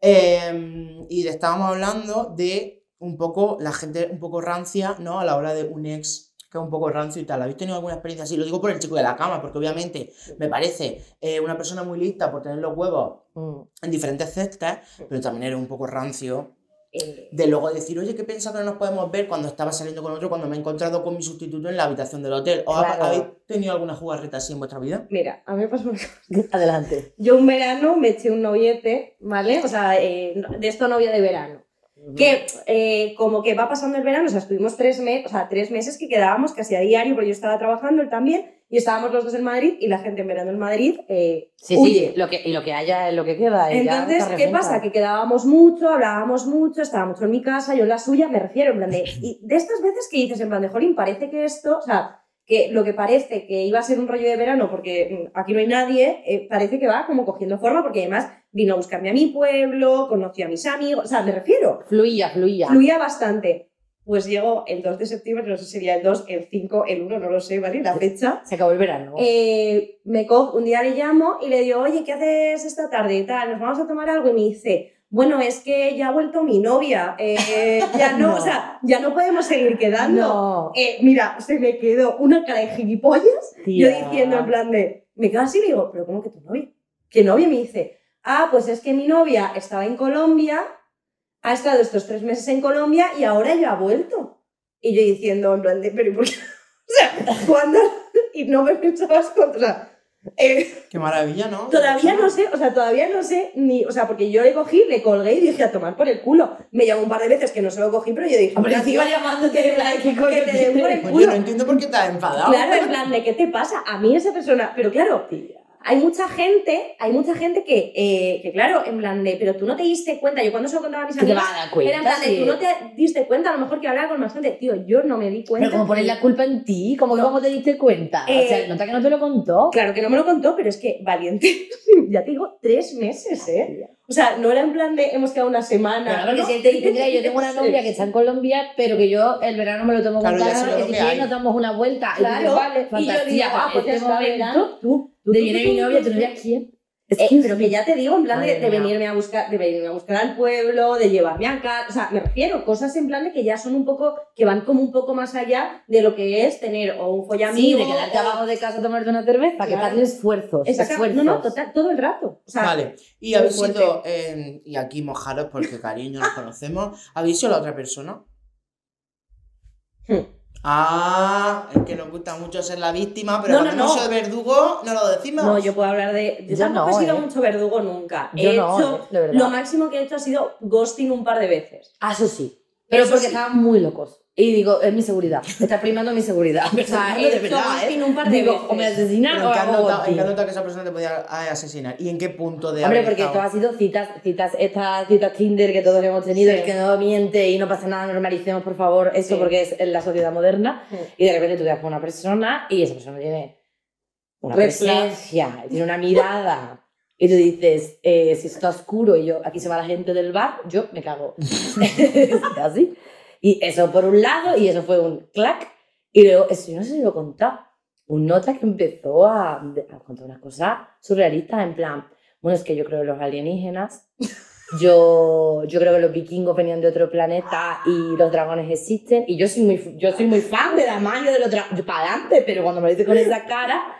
Eh, y de- estábamos hablando de un poco la gente un poco rancia, ¿no? A la hora de un ex que es un poco rancio y tal. ¿Habéis tenido alguna experiencia así? Lo digo por el chico de la cama, porque obviamente me parece eh, una persona muy lista por tener los huevos Mm. en diferentes cestas, pero también eres un poco rancio Eh, de luego decir, oye, ¿qué piensas que no nos podemos ver cuando estaba saliendo con otro, cuando me he encontrado con mi sustituto en la habitación del hotel? ¿O Claro. habéis tenido alguna jugarreta así en vuestra vida? Mira, a mí me pasó una cosa. Adelante. Yo un verano me eché un noviete, ¿vale? O sea, eh, de esto novia de verano. Que eh, como que va pasando el verano, o sea, estuvimos tres, meses, o sea, tres meses que quedábamos casi a diario, porque yo estaba trabajando, él también, y estábamos los dos en Madrid, y la gente en verano en Madrid eh, Sí, huye. sí, lo que, y lo que haya es lo que queda. Entonces, ¿qué pasa? Que quedábamos mucho, hablábamos mucho, estaba mucho en mi casa, yo en la suya, me refiero, en plan de... Y de estas veces que dices, en plan de, jolín, parece que esto, o sea, que lo que parece que iba a ser un rollo de verano, porque mm, aquí no hay nadie, eh, parece que va como cogiendo forma, porque además vino a buscarme a mi pueblo, conoció a mis amigos, o sea, me refiero, Fluía, fluía. fluía bastante. Pues llegó el 2 de septiembre, no sé si sería el 2, el 5, el 1, no lo sé, ¿vale? La fecha. Se acabó el verano. Eh, me co- un día le llamo y le digo, oye, ¿qué haces esta tarde? y Tal, nos vamos a tomar algo y me dice, bueno, es que ya ha vuelto mi novia, eh, ya no, No. o sea, ya no podemos seguir quedando. no. Eh, mira, se me quedó una cara de gilipollas, yo Tía. diciendo en plan de, me quedo así y le digo, pero ¿cómo que tu novia? ¿Qué novia? Me dice, ah, pues es que mi novia estaba en Colombia, ha estado estos tres meses en Colombia y ahora ya ha vuelto. Y yo diciendo en plan de, pero ¿y por qué? O sea, ¿cuándo? Y no me pensabas contra... Eh, Qué maravilla, ¿no? Todavía no sé, o sea, todavía no sé ni, o sea, porque yo le cogí, le colgué y dije a tomar por el culo. Me llamó un par de veces que no se lo cogí, pero yo dije, Hombre, "Mira, encima tío, llamándote plan, ¿qué coño que te den por el Oye, culo. no entiendo por qué estás enfadado. Claro, en plan de, ¿qué te pasa? A mí esa persona, pero claro, hay mucha gente, hay mucha gente que, eh, que claro, en plan de, pero tú no te diste cuenta, yo cuando se lo contaba a mis Que te amigas, vas a dar cuenta. era en plan de, sí. tú no te diste cuenta, a lo mejor que hablar con más gente, tío, yo no me di cuenta. Pero como poner la culpa en ti, como que No. cómo te diste cuenta. Eh, o sea, nota que no te lo contó. Claro que no me lo contó, pero es que valiente, ya te digo, tres meses, ¿eh? O sea, no era en plan de hemos quedado una semana. Claro, porque ¿no? si él te dice, mira, yo tengo una novia que está en Colombia, pero que yo el verano me lo tomo Claro, con calma, que si que nos damos una vuelta. Y Claro, dices, vale, y yo digo, ah, pues ya este momento tú, de viene mi novia, tú, ¿tu novia quién? Eh, pero que ya te digo, en plan de, de venirme a buscar, de venirme a buscar al pueblo, de llevarme a casa, o sea, me refiero, cosas en plan de que ya son un poco, que van como un poco más allá de lo que es tener o un Sí, follamigo. de quedarte o- abajo de casa a tomarte una cerveza, que Claro. darle esfuerzos, Exacto. esfuerzos. No, no, total, todo el rato. O sea, Vale, y habéis sido, eh, y aquí mojaros porque cariño nos conocemos, ¿habéis sido la otra persona? Hmm. Ah, es que nos gusta mucho ser la víctima, pero No, cuando no, no. sido verdugo, no lo decimos. no, yo puedo hablar de. Yo, Yo tampoco no, he sido eh. mucho verdugo nunca. Yo he no, hecho, de verdad. lo máximo que he hecho ha sido ghosting un par de veces. Ah, eso sí. Pero Eso porque sí. estaban muy locos. Y digo, es mi seguridad. Está primando mi seguridad. O sea, de verdad, ¿eh? un par de Digo, veces. o me asesinan Pero o ¿en qué notado que esa persona te podía asesinar? ¿Y en qué punto de Hombre, porque esto ha sido citas, citas, estas citas Tinder que todos hemos tenido, Sí. el que no miente y no pasa nada, normalicemos por favor esto Sí. porque es en la sociedad moderna. Sí. Y de repente tú te das con una persona y esa persona tiene una presencia, tiene una mirada. Y tú dices, eh, si está oscuro y yo, aquí se va la gente del bar, yo me cago. Así. Y eso por un lado, y eso fue un clac. Y luego, eso yo no sé si lo he contado. Un nota que empezó a, a contar unas cosas surrealistas, en plan, bueno, es que yo creo que los alienígenas, yo, yo creo que los vikingos venían de otro planeta y los dragones existen. Y yo soy muy, yo soy muy fan de la magia de los dragones, para adelante, pero cuando me lo dice con esa cara.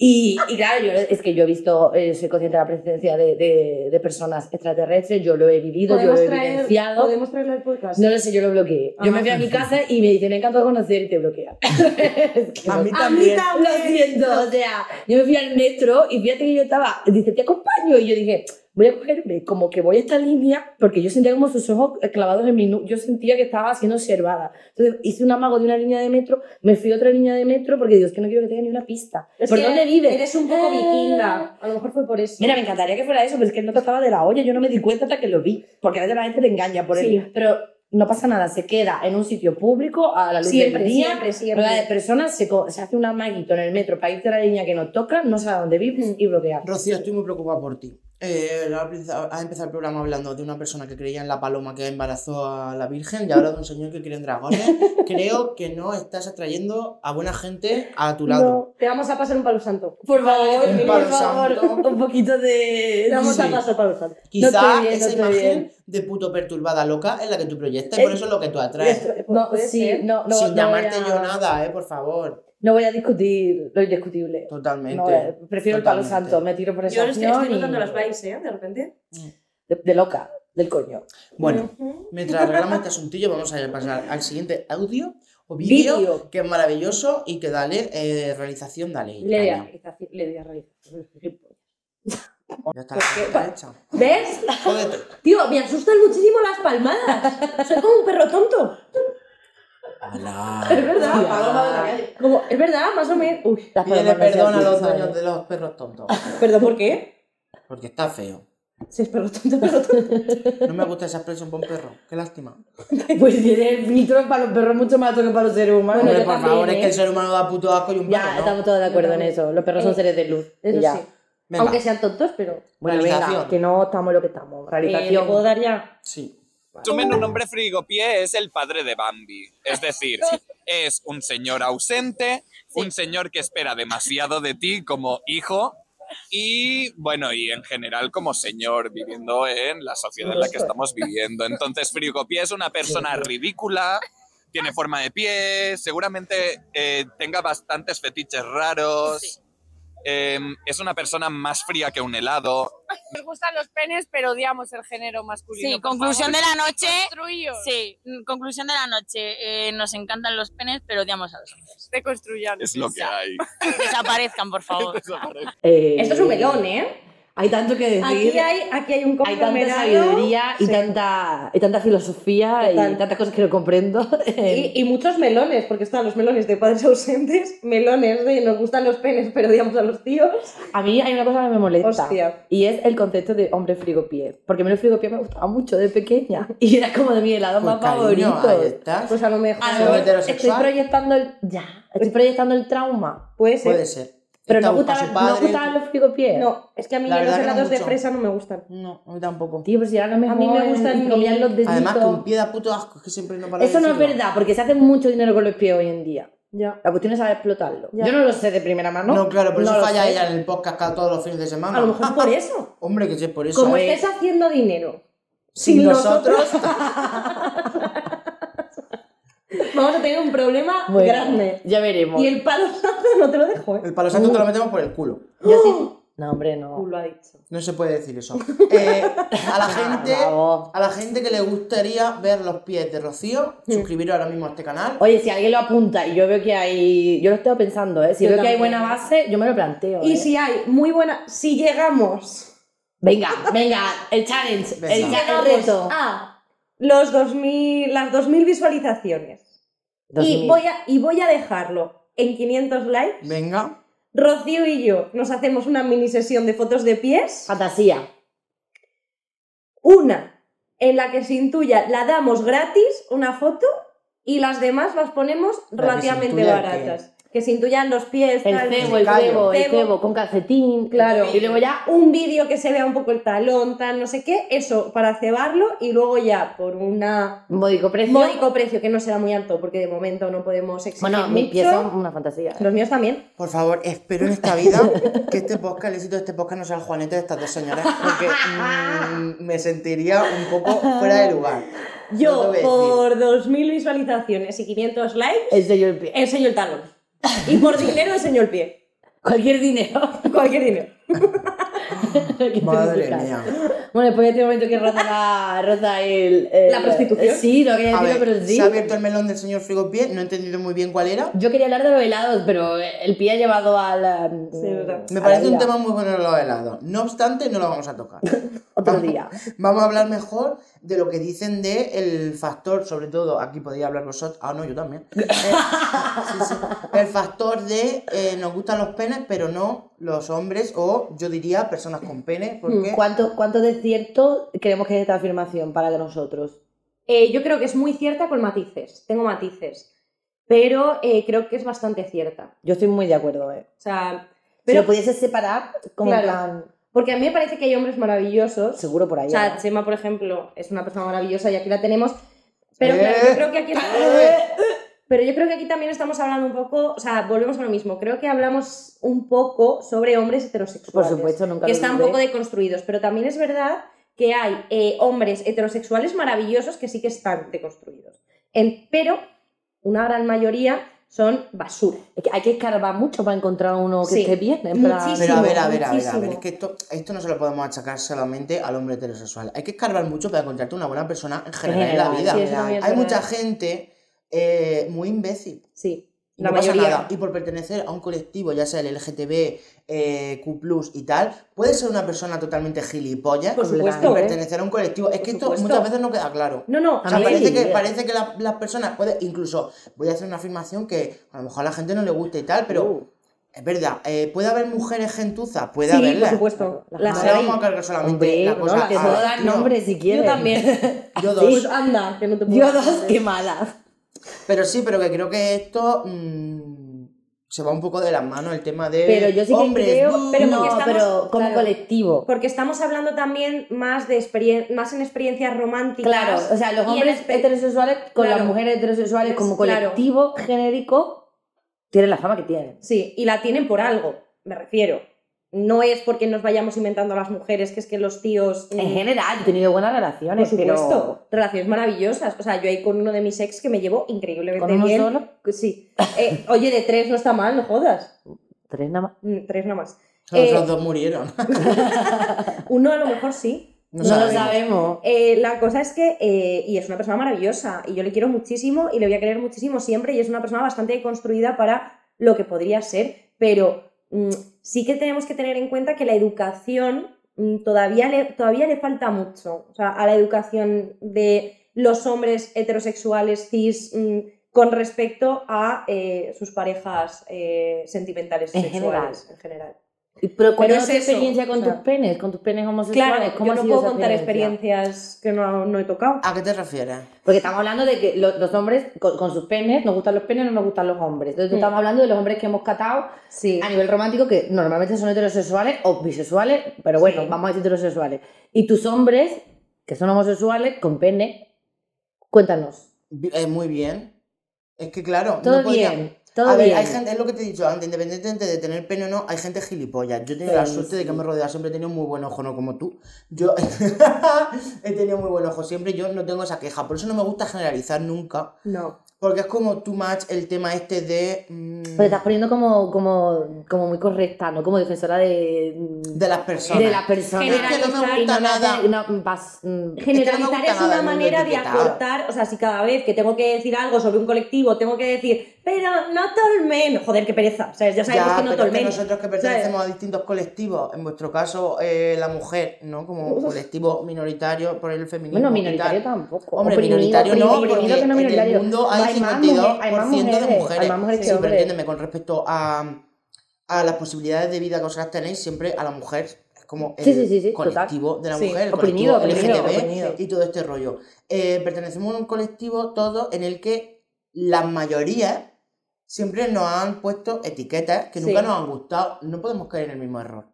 Y, y claro, yo, es que yo he visto, eh, soy consciente de la presencia de, de, de personas extraterrestres, yo lo he vivido, yo lo ¿Podemos he traer- evidenciado. ¿Podemos traerlo al podcast? No lo sé, yo lo bloqueé. Yo me Ajá. fui a mi casa y me dice, me encantó conocer y te bloquea. Es que A no- mí también. Lo siento, o sea, yo me fui al metro y fíjate que yo estaba, dice, te acompaño. Y yo dije, voy a cogerme como que voy a esta línea, porque yo sentía como sus ojos clavados en mi nu- Yo sentía que estaba siendo observada. Entonces hice un amago de una línea de metro, me fui a otra línea de metro porque digo, es que no quiero que tenga ni una pista. Es ¿Por dónde vives? Eres un poco Eh. vikinga. A lo mejor fue por eso. Mira, me encantaría que fuera eso, pero es que no tocaba de la olla, yo no me di cuenta hasta que lo vi, porque a veces la gente te engaña por Sí. él. Pero no pasa nada, se queda en un sitio público a la luz siempre, del día. siempre, siempre. Rueda de personas se, se hace un amaguito en el metro para irte a la línea que no toca, no sabe dónde vives y bloquear. Rocío, estoy muy preocupada por ti. Eh, has empezado- el programa hablando de una persona que creía en la paloma que embarazó a la Virgen y ahora de un señor que cree en dragones. Creo que no estás atrayendo a buena gente a tu lado. No, te vamos a pasar un palo santo. Por favor, Un por favor, santo. un poquito de... Te vamos Sí. a pasar palo santo. Quizá bien, esa no imagen bien. de puto perturbada loca es la que tú proyectas y por Eh, eso es lo que tú atraes. No, Puede sí, ser. no, no, Sin no llamarte a, yo nada, eh, por favor. No voy a discutir lo indiscutible. Totalmente. No, eh, prefiero el palo santo, me tiro por esa Yo estoy, estoy opción y- notando las vibes, ¿eh? De repente. de, de loca, del coño. Bueno, mientras arreglamos este asuntillo, vamos a pasar al siguiente audio o vídeo, que es maravilloso y que dale eh, realización, dale. Le di realización, le. Ya está la hecha. ¿Ves? Jódete. Tío, me asustan muchísimo las palmadas. Soy como un perro tonto. Es verdad. Hostia. Paloma de la calle. Como, es verdad, más o menos. Uy, Las Pídele palomas perdón a así, los dueños de los perros tontos. ¿perdón por qué? Porque está feo. Si es perro tonto, perro tonto. No me gusta esa expresión para un perro. Qué lástima. Pues tiene filtros para los perros mucho más alto que para los seres humanos. Hombre, por también, favor, es ¿eh? que el ser humano da puto asco y un ya, perro, ¿no? estamos todos de acuerdo en eso. Los perros son Eh, seres de luz. Eso ya. sí. Venga. Aunque sean tontos, pero. Bueno, venga, que no estamos lo que estamos. Eh, ¿Le Realización. puedo dar ya? Sí. Resumen, un hombre frigopié es el padre de Bambi. Es decir, es un señor ausente, un señor que espera demasiado de ti como hijo y, bueno, y en general como señor viviendo en la sociedad en la que estamos viviendo. Entonces, frigopié es una persona ridícula, tiene forma de pie, seguramente eh, tenga bastantes fetiches raros. Em, es una persona más fría que un helado. Nos gustan los penes, pero odiamos el género masculino. Sí, conclusión de la noche. Sí, mm, conclusión de la noche. eh, nos encantan los penes, pero odiamos a los hombres. Deconstruyan. Es lo que hay. Desaparezcan, por favor. Eh, Esto es un melón, ¿eh? Hay tanto que decir. Aquí hay, aquí hay un Hay tanta conglomerado. sabiduría y, Sí. tanta, y tanta filosofía Total. y tantas cosas que no comprendo. Y, y muchos melones, porque están los melones de padres ausentes, melones de nos gustan los penes, pero odiamos a los tíos. A mí hay una cosa que me molesta. Hostia. Y es el concepto de hombre frigopié. Porque a mí el frigopié me gustaba mucho de pequeña. Y era como de mi helado Pues más cariño, favorito. ahí estás. Pues a lo mejor. A lo mejor estoy proyectando el. Ya. Estoy proyectando el trauma. Puede ser. Puede ser. Pero no gustaban, no gustaban los frigopiés. No, es que a mí los que no helados de fresa no me gustan. No, a mí tampoco. Tío, pero si ahora mejor A mí me gustan y los deditos. Además un pie da puto asco, es que siempre no para de Eso no es verdad, porque se hace mucho dinero con los pies hoy en día. Ya. La cuestión es saber explotarlo. Ya. Yo no lo sé de primera mano. No, claro, por No eso lo falla sé. ella en el podcast cada todos los fines de semana. A lo mejor por eso. Hombre, que sí, es por eso. Como estés haciendo dinero. sin sin nosotros. Vamos a tener un problema Bueno, grande. Ya veremos. Y el palo santo no te lo dejo, ¿eh? El palo santo te lo metemos por el culo. Yo sí. No, hombre, no. Tú lo ha dicho. No se puede decir eso. Eh, a la gente. Bravo. A la gente que le gustaría ver los pies de Rocío, suscribiros ahora mismo a este canal. Oye, si alguien lo apunta y yo veo que hay. Yo lo estoy pensando, ¿eh? Si Yo veo que hay buena base, yo me lo planteo. Y ¿eh? si hay muy buena. Si llegamos. Venga, venga, el challenge, Venga. el, reto. a los 2000, las 2000 visualizaciones. Y 2000. voy, a, y voy a dejarlo en 500 likes. Venga. Rocío y yo nos hacemos una mini sesión de fotos de pies. Fantasía. Una en la que se intuya, la damos gratis, una foto, y las demás las ponemos La relativamente baratas. Que se intuyan los pies. El tal, cebo, el cebo, el Cebo. con calcetín. Claro. Y luego ya un vídeo que se vea un poco el talón, tal, no sé qué, eso para cebarlo y luego ya por una un módico precio. módico precio que no será muy alto porque de momento no podemos exigir Bueno, mis pies son una fantasía. Los míos también. Por favor, espero en esta vida que este podcast, el éxito de este podcast no sea el juanete de estas dos señoras, porque mm, me sentiría un poco fuera de lugar. No Yo decir. por 2.000 visualizaciones y 500 likes Enseño el pie. enseño el talón. Y por dinero enseño el pie. Cualquier dinero. Cualquier dinero. Madre mía. Bueno, después de este momento que roza, la, roza el, el- La prostitución. Sí, no quería A decirlo, ver, pero sí. se ha abierto el melón del señor Frigopié, no he entendido muy bien cuál era. Yo quería hablar de los helados, pero el pie ha llevado al. Sí, verdad. Me a parece la un vida. tema muy bueno los helados. No obstante, no lo vamos a tocar. Otro día. Vamos a hablar mejor de lo que dicen de el factor, sobre todo, aquí podéis hablar vosotros. Ah, no, yo también. Eh, sí, sí. El factor de eh, nos gustan los penes, pero no los hombres, o yo diría personas con pene, porque ¿Cuánto, ¿Cuánto de cierto creemos que es esta afirmación para nosotros? Eh, yo creo que es muy cierta con matices. Tengo matices. Pero eh, creo que es bastante cierta. Yo estoy muy de acuerdo, ¿eh? O sea, Pero si lo pudieses separar, como Claro. plan. porque a mí me parece que hay hombres maravillosos. Seguro por ahí. O sea, ¿no? Chema, por ejemplo, es una persona maravillosa y aquí la tenemos. Pero Eh. claro, yo creo que aquí Pero yo creo que aquí también estamos hablando un poco, o sea, volvemos a lo mismo. Creo que hablamos un poco sobre hombres Por heterosexuales. supuesto, nunca que están un poco deconstruidos. Pero también es verdad que hay eh, hombres heterosexuales maravillosos que sí que están deconstruidos. En- pero una gran mayoría son basura. Es que hay que escarbar mucho para encontrar uno que Sí. esté bien. En plan- Muchísimo. Pero a ver, a ver, a ver, a ver, es que esto, esto no se lo podemos achacar solamente al hombre heterosexual. Hay que escarbar mucho para encontrarte una buena persona en general en la vida. sí, Hay mucha gente eh, muy imbécil. Sí, Y la no pasa mayoría. nada. Y por pertenecer a un colectivo, ya sea el LGTB, eh, Q y tal, puede ser una persona totalmente gilipollas Por supuesto, ¿eh? pertenecer a un colectivo. Es Por que esto supuesto. muchas veces no queda claro. No, no, O sea, A mí parece que, parece que la- las personas pueden, incluso, voy a hacer una afirmación que a lo mejor a la gente no le gusta y tal, pero Uh. es verdad, eh, ¿puede haber mujeres gentuzas? Puede Sí, por haberlas. supuesto. Las Las No vamos a cargar solamente Hombre, la no, cosa. dar si quieres. Yo también. Yo Pues dos. anda, que no te puedo Yo dos, qué mala. Pero sí, pero que creo que esto mm, se va un poco de las manos el tema de Pero yo sí que creo. pero no, estamos- pero como claro. colectivo. Porque estamos hablando también más de experien- más en experiencias románticas. Claro, o sea, los hombres heterosexuales con Claro. las mujeres heterosexuales como Claro. colectivo genérico tienen la fama que tienen. Sí, y la tienen por algo, me refiero. No es porque nos vayamos inventando a las mujeres, que es que los tíos. mm, En general, he tenido buenas por relaciones, supuesto. pero Relaciones maravillosas. O sea, yo ahí con uno de mis ex que me llevo increíblemente con uno bien. solo, Sí. Eh, oye, de tres no está mal, no jodas. tres nada más. Mm, Tres nomás. Los eh, otros dos murieron. Uno a lo mejor sí. No, No, lo sabemos. Eh, la cosa es que, eh, y es una persona maravillosa, y yo le quiero muchísimo y le voy a querer muchísimo siempre, y es una persona bastante construida para lo que podría ser, pero sí que tenemos que tener en cuenta que la educación mm, todavía, le, todavía le falta mucho, o sea, a la educación de los hombres heterosexuales cis mm, con respecto a eh, sus parejas eh, sentimentales En sexuales en general. Pero ¿cuál Pero es tu eso, experiencia con o sea, tus penes? Con tus penes homosexuales. Claro, ¿Cómo yo no puedo contar experiencia? experiencias que no, no he tocado. ¿A qué te refieres? Porque estamos hablando de que lo- los hombres con, con sus penes, nos gustan los penes, no nos gustan los hombres. Entonces Mm. estamos hablando de los hombres que hemos catado Sí. a nivel romántico, que normalmente son heterosexuales o bisexuales, pero bueno, Sí. vamos a decir heterosexuales. Y tus hombres, que son homosexuales, con pene, cuéntanos. Eh, muy bien. Es que claro, Todo no podría- bien, todo a ver, hay gente, es lo que te he dicho antes, independientemente de tener pene o no, hay gente gilipollas. Yo he tenido la Sí, suerte de que me rodea, siempre he tenido muy buen ojo, no como tú. Yo he tenido muy buen ojo siempre, yo no tengo esa queja. Por eso no me gusta generalizar nunca, No. porque es como too much el tema este de... mm, Pero te estás poniendo como, como, como muy correcta, ¿no? Como defensora de, de las personas. de las personas. Es que no me Generalizar gusta nada. hace- no, vas- mm, Generalizar es nada una manera de acortar, o sea, si cada vez que tengo que decir algo sobre un colectivo tengo que decir, Pero no tolmen. Joder, qué pereza. ¿Sabes? Ya sabemos Ya, que no pero es que tolmen. nosotros que pertenecemos a distintos colectivos, en vuestro caso eh, la mujer, ¿no? Como colectivo minoritario por el feminismo. Bueno, minoritario tampoco. Hombre, Oprimido, minoritario no, oprimido porque que no en minoritario. el mundo hay, Hay más 52% mujer- hay más de mujeres, mujeres. hay mujeres sí, pero entiéndeme, con respecto a, a las posibilidades de vida que vosotras tenéis, siempre a la mujer como el Sí, sí, sí, sí, total. colectivo de la mujer, el oprimido, colectivo oprimido, LGTB oprimido. y todo este rollo. Eh, pertenecemos a un colectivo todo en el que las mayorías siempre nos han puesto etiquetas que nunca Sí. nos han gustado. No podemos caer en el mismo error.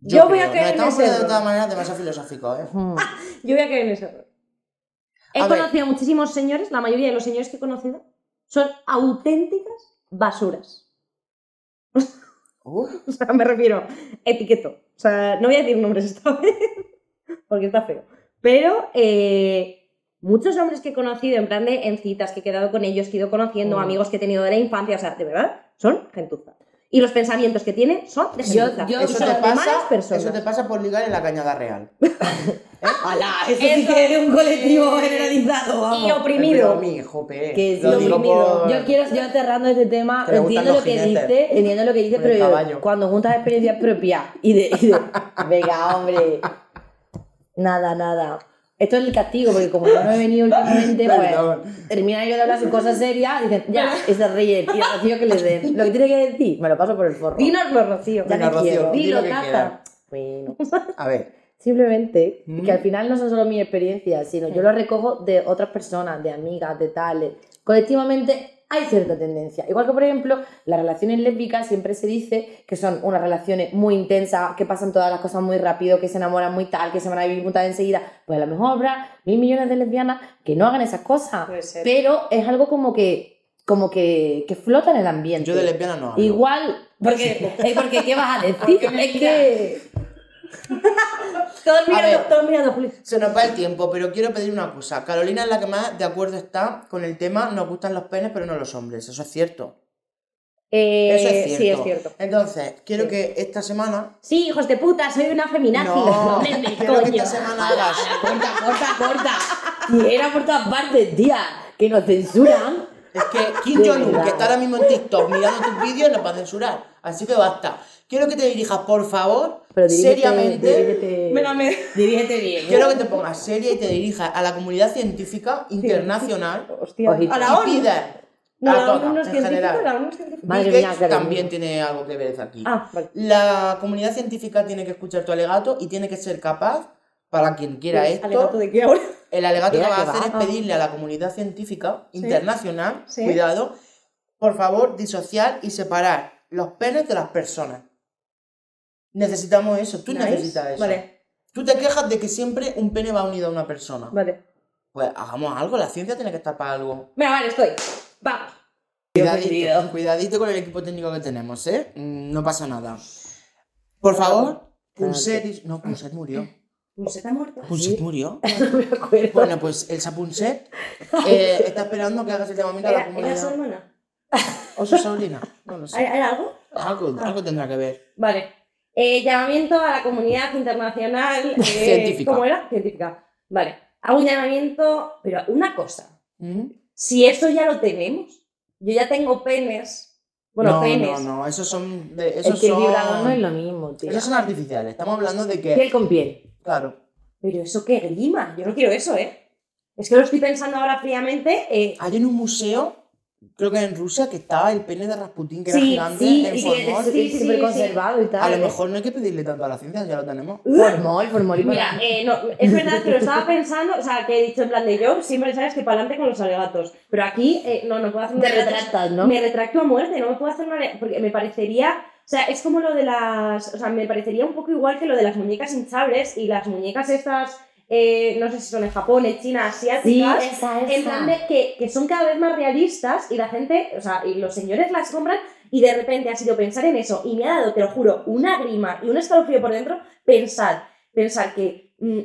Yo voy a caer Nos en ese poniendo de error. todas maneras demasiado filosóficos, ¿eh? Yo voy a caer en ese error. He A ver. conocido a muchísimos señores, la mayoría de los señores que he conocido son auténticas basuras. O sea, me refiero, etiqueto. O sea, no voy a decir nombres esta vez, porque está feo. Pero eh, muchos hombres que he conocido en plan de en citas, que he quedado con ellos, que he ido conociendo, Mm. amigos que he tenido de la infancia, o sea, de verdad, son gentuza. Y los pensamientos que tienen son de Yo- gentuza. yo- Y eso, son te pasa, personas. eso te pasa por ligar en la cañada real. ¡Hala! Eso sí que es un colectivo generalizado, vamos. Y oprimido. Pero, mi, jope, Que lo sí, digo oprimido. por... Yo quiero, yo cerrando este tema, gustan entiendo lo que jinetes. dice, entiendo lo que dice, Con el pero yo, cuando juntas experiencias propias y de, y de- venga, hombre, nada, nada. Esto es el castigo, porque como yo no he venido últimamente, pues termina yo de hablar sus cosas serias y dicen, ya, y se ríen, y a Rocío que les den. Lo que tiene que decir, me lo paso por el forro. Dínoslo, Rocío. ya Venga, te Rocío, Dilo, tata. Bueno. A ver, Simplemente Mm. que al final no son solo mis experiencias, sino yo lo recojo de otras personas, de amigas, de tales. Colectivamente hay cierta tendencia. Igual que, por ejemplo, las relaciones lésbicas siempre se dice que son unas relaciones muy intensas, que pasan todas las cosas muy rápido, que se enamoran muy tal, que se van a vivir juntas enseguida. Pues a lo mejor habrá mil millones de lesbianas que no hagan esas cosas. Puede ser. Pero es algo como que, como que, que flota en el ambiente. yo de lesbiana no hablo. Igual, porque, es porque ¿qué vas a decir? es que... Todos mirando, todos mirando, Juli. Se nos va el tiempo, pero quiero pedir una cosa. Carolina es la que más de acuerdo está con el tema nos gustan los penes, pero no los hombres. Eso es cierto. Eh, Eso es cierto. Sí, es cierto. Entonces, quiero Sí. que esta semana... Sí, hijos de puta, soy una feminazi. No, nene, quiero que esta semana hagas... Corta, corta, corta. Y era por todas partes, tía. Que nos censuran. Es que Kim Jong-un, que está ahora mismo en TikTok mirando tus vídeos, nos va a censurar. Así que basta. Quiero que te dirijas, por favor, Pero dirígete, seriamente. Dirígete, Venga, me- dirígete bien. ¿eh? Quiero que te pongas seria y te dirijas a la comunidad científica internacional Hostia, a la y ONU. No, a la todas, ONU no es en científica, general. la ONU. Madre mía, también tiene algo que ver aquí. Ah, vale. La comunidad científica tiene que escuchar tu alegato y tiene que ser capaz, para quien quiera esto, ¿Alegato de qué ahora? el alegato que va a hacer va. es pedirle a la comunidad científica internacional, Sí. cuidado, por favor, disociar y separar los penes de las personas. Necesitamos eso, tú Nice. necesitas eso. Vale, Tú te quejas de que siempre un pene va unido a una persona. vale. Pues hagamos algo, la ciencia tiene que estar para algo. Venga, vale, estoy. Vamos. Cuidadito, cuidadito con el equipo técnico que tenemos, ¿eh? Mm, No pasa nada. Por favor, Punset... y- No, Punset murió. ¿Se está muerto? ¿Punset murió? No me acuerdo. Bueno, pues Elsa Punset eh, está esperando que hagas el llamamiento a la ¿Era, era su comunidad. hermana? ¿O su sobrina? No lo sé. ¿Era era algo? Algo, algo tendrá que ver. Vale. Eh, llamamiento a la comunidad internacional. eh, Científica. ¿Cómo era? Científica. Vale. Hago un llamamiento, pero una cosa. ¿Mm? Si eso ya lo tenemos, yo ya tengo penes. Bueno, no, penes. no, no, esos son... De, Es esos que el son... vibrador no es lo mismo, tío. Esos son artificiales. Estamos hablando de que... Piel con piel. Claro. Pero eso qué grima. Yo no quiero eso, ¿eh? Es que lo estoy pensando ahora fríamente. eh, Hay en un museo, creo que en Rusia, que estaba el pene de Rasputín, que Sí, era gigante, sí, en sí, formol. sí, sí, súper sí. conservado y tal. A lo ¿eh? mejor no hay que pedirle tanto a la ciencia, ya lo tenemos. Formol, formol y Mira, para- eh, no, es verdad que lo estaba pensando, o sea, que he dicho en plan de yo, siempre sabes que para adelante con los alegatos. Pero aquí eh, no, no puedo hacer Te alegato. retractas, ¿no? Me retracto a muerte, no me puedo hacer una. Porque me parecería. O sea, es como lo de las. O sea, me parecería un poco igual que lo de las muñecas hinchables y las muñecas estas. Eh, no sé si son en Japón, en China, Sí, asiáticas. esa, esa. En plan de que, que son cada vez más realistas y la gente, o sea, y los señores las compran y de repente ha sido pensar en eso y me ha dado, te lo juro, una grima y un escalofrío por dentro, pensar, pensar que mm,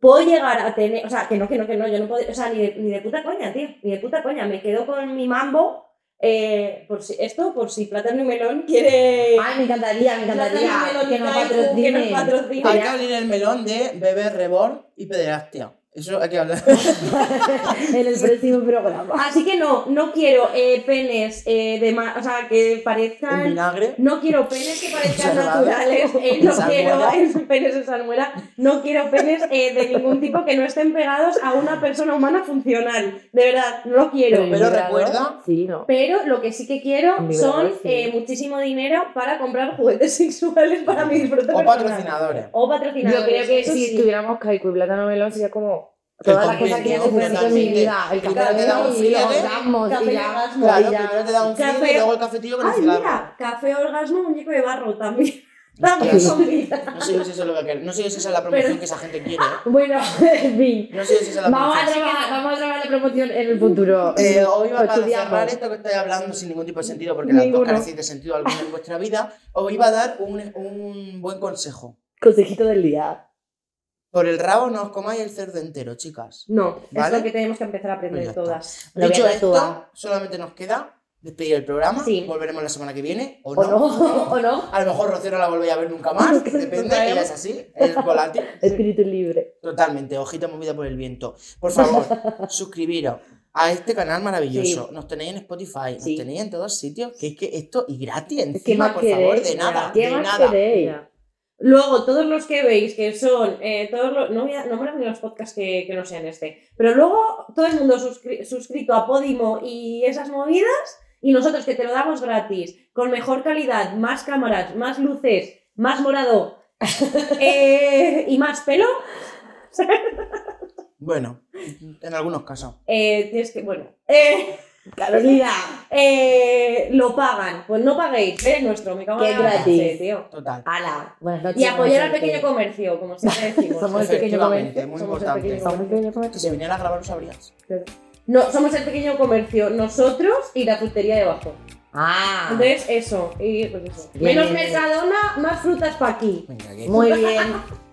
puedo llegar a tener, o sea, que no, que no, que no, yo no puedo, o sea, ni de, ni de puta coña, tío, ni de puta coña, me quedo con mi mambo, eh, por si, esto, por si Plátano y Melón quiere... Ay, me encantaría, me encantaría Melón que nos que. Hay que abrir el melón de bebé reborn y pederastia. Eso hay que hablar. en el próximo programa. Así que no, no quiero eh, penes eh, de ma- o sea, que En parezcan. vinagre. No quiero penes que parezcan naturales, eh, En no quiero penes de salmuera, no quiero penes eh, de ningún tipo que no estén pegados a una persona humana funcional. De verdad, no lo quiero. Pero vibrador, recuerda- Sí, no. Pero lo que sí que quiero son sí. eh, muchísimo dinero para comprar juguetes sexuales para mi disfrute O personal. patrocinadores. O patrocinadores. Yo creo que eso si sí. tuviéramos Kaiku y Plátano Melón sería como todas las cosas que yo necesito en mi vida. El café te da un y los orgasmos ya. orgasmo. Claro, primero te da un Café- frío y luego el cafetillo con el Ay, cigarro. mira, café orgasmo, muñeco de barro también. También. No sé si eso es lo que quer- No sé si esa es la promoción Pero- que esa gente quiere. ¿eh? Bueno, en fin. No sé si esa es la Vamos a, trabajar, vamos a trabajar la promoción en el futuro. Eh, hoy para estudiamos. cerrar esto que estoy hablando sin ningún tipo de sentido, porque las dos carecéis de sentido alguno en vuestra vida, os iba a dar un, un buen consejo. Consejito del día. Por el rabo no os comáis el cerdo entero, chicas. No, ¿Vale? es lo que tenemos que empezar a aprender Pues todas. Lo Dicho esto, solamente nos queda despedir el programa. Sí. Volveremos la semana que viene, o ¿O no. no? ¿O no? A lo mejor Rocío no la volvéis a ver nunca más, depende, ella es así, es volátil. Espíritu libre. Totalmente, hojita movida por el viento. Por favor, suscribiros a este canal maravilloso. Sí. Nos tenéis en Spotify, nos tenéis en todos sitios, que es que esto, y gratis ¿Qué encima, por queréis? favor, de nada, ¿Qué de más nada. queréis? Luego, todos los que veis que son, eh, todos los, no voy a nombrar ni los podcasts que, que no sean este, pero luego todo el mundo suscri- suscrito a Podimo y esas movidas, y nosotros que te lo damos gratis, con mejor calidad, más cámaras, más luces, más morado eh, y más pelo, Bueno, en algunos casos. eh, tienes que, bueno, eh, Carolina. eh, lo pagan. Pues no paguéis, es nuestro, me cago en Qué la gratis. leche, tío. Total. Ala. Buenas noches. Y apoyar al pequeño comercio, como siempre decimos. Somos el pequeño comercio. muy Somos el importante. pequeño Somos el pequeño Que si comercio. viniera a grabar lo sabrías. No, somos el pequeño comercio, nosotros y la frutería debajo. Ah. Entonces, eso. Y pues eso. Bien, Menos bien, bien. Mercadona, más frutas para aquí. Venga, que- Muy bien.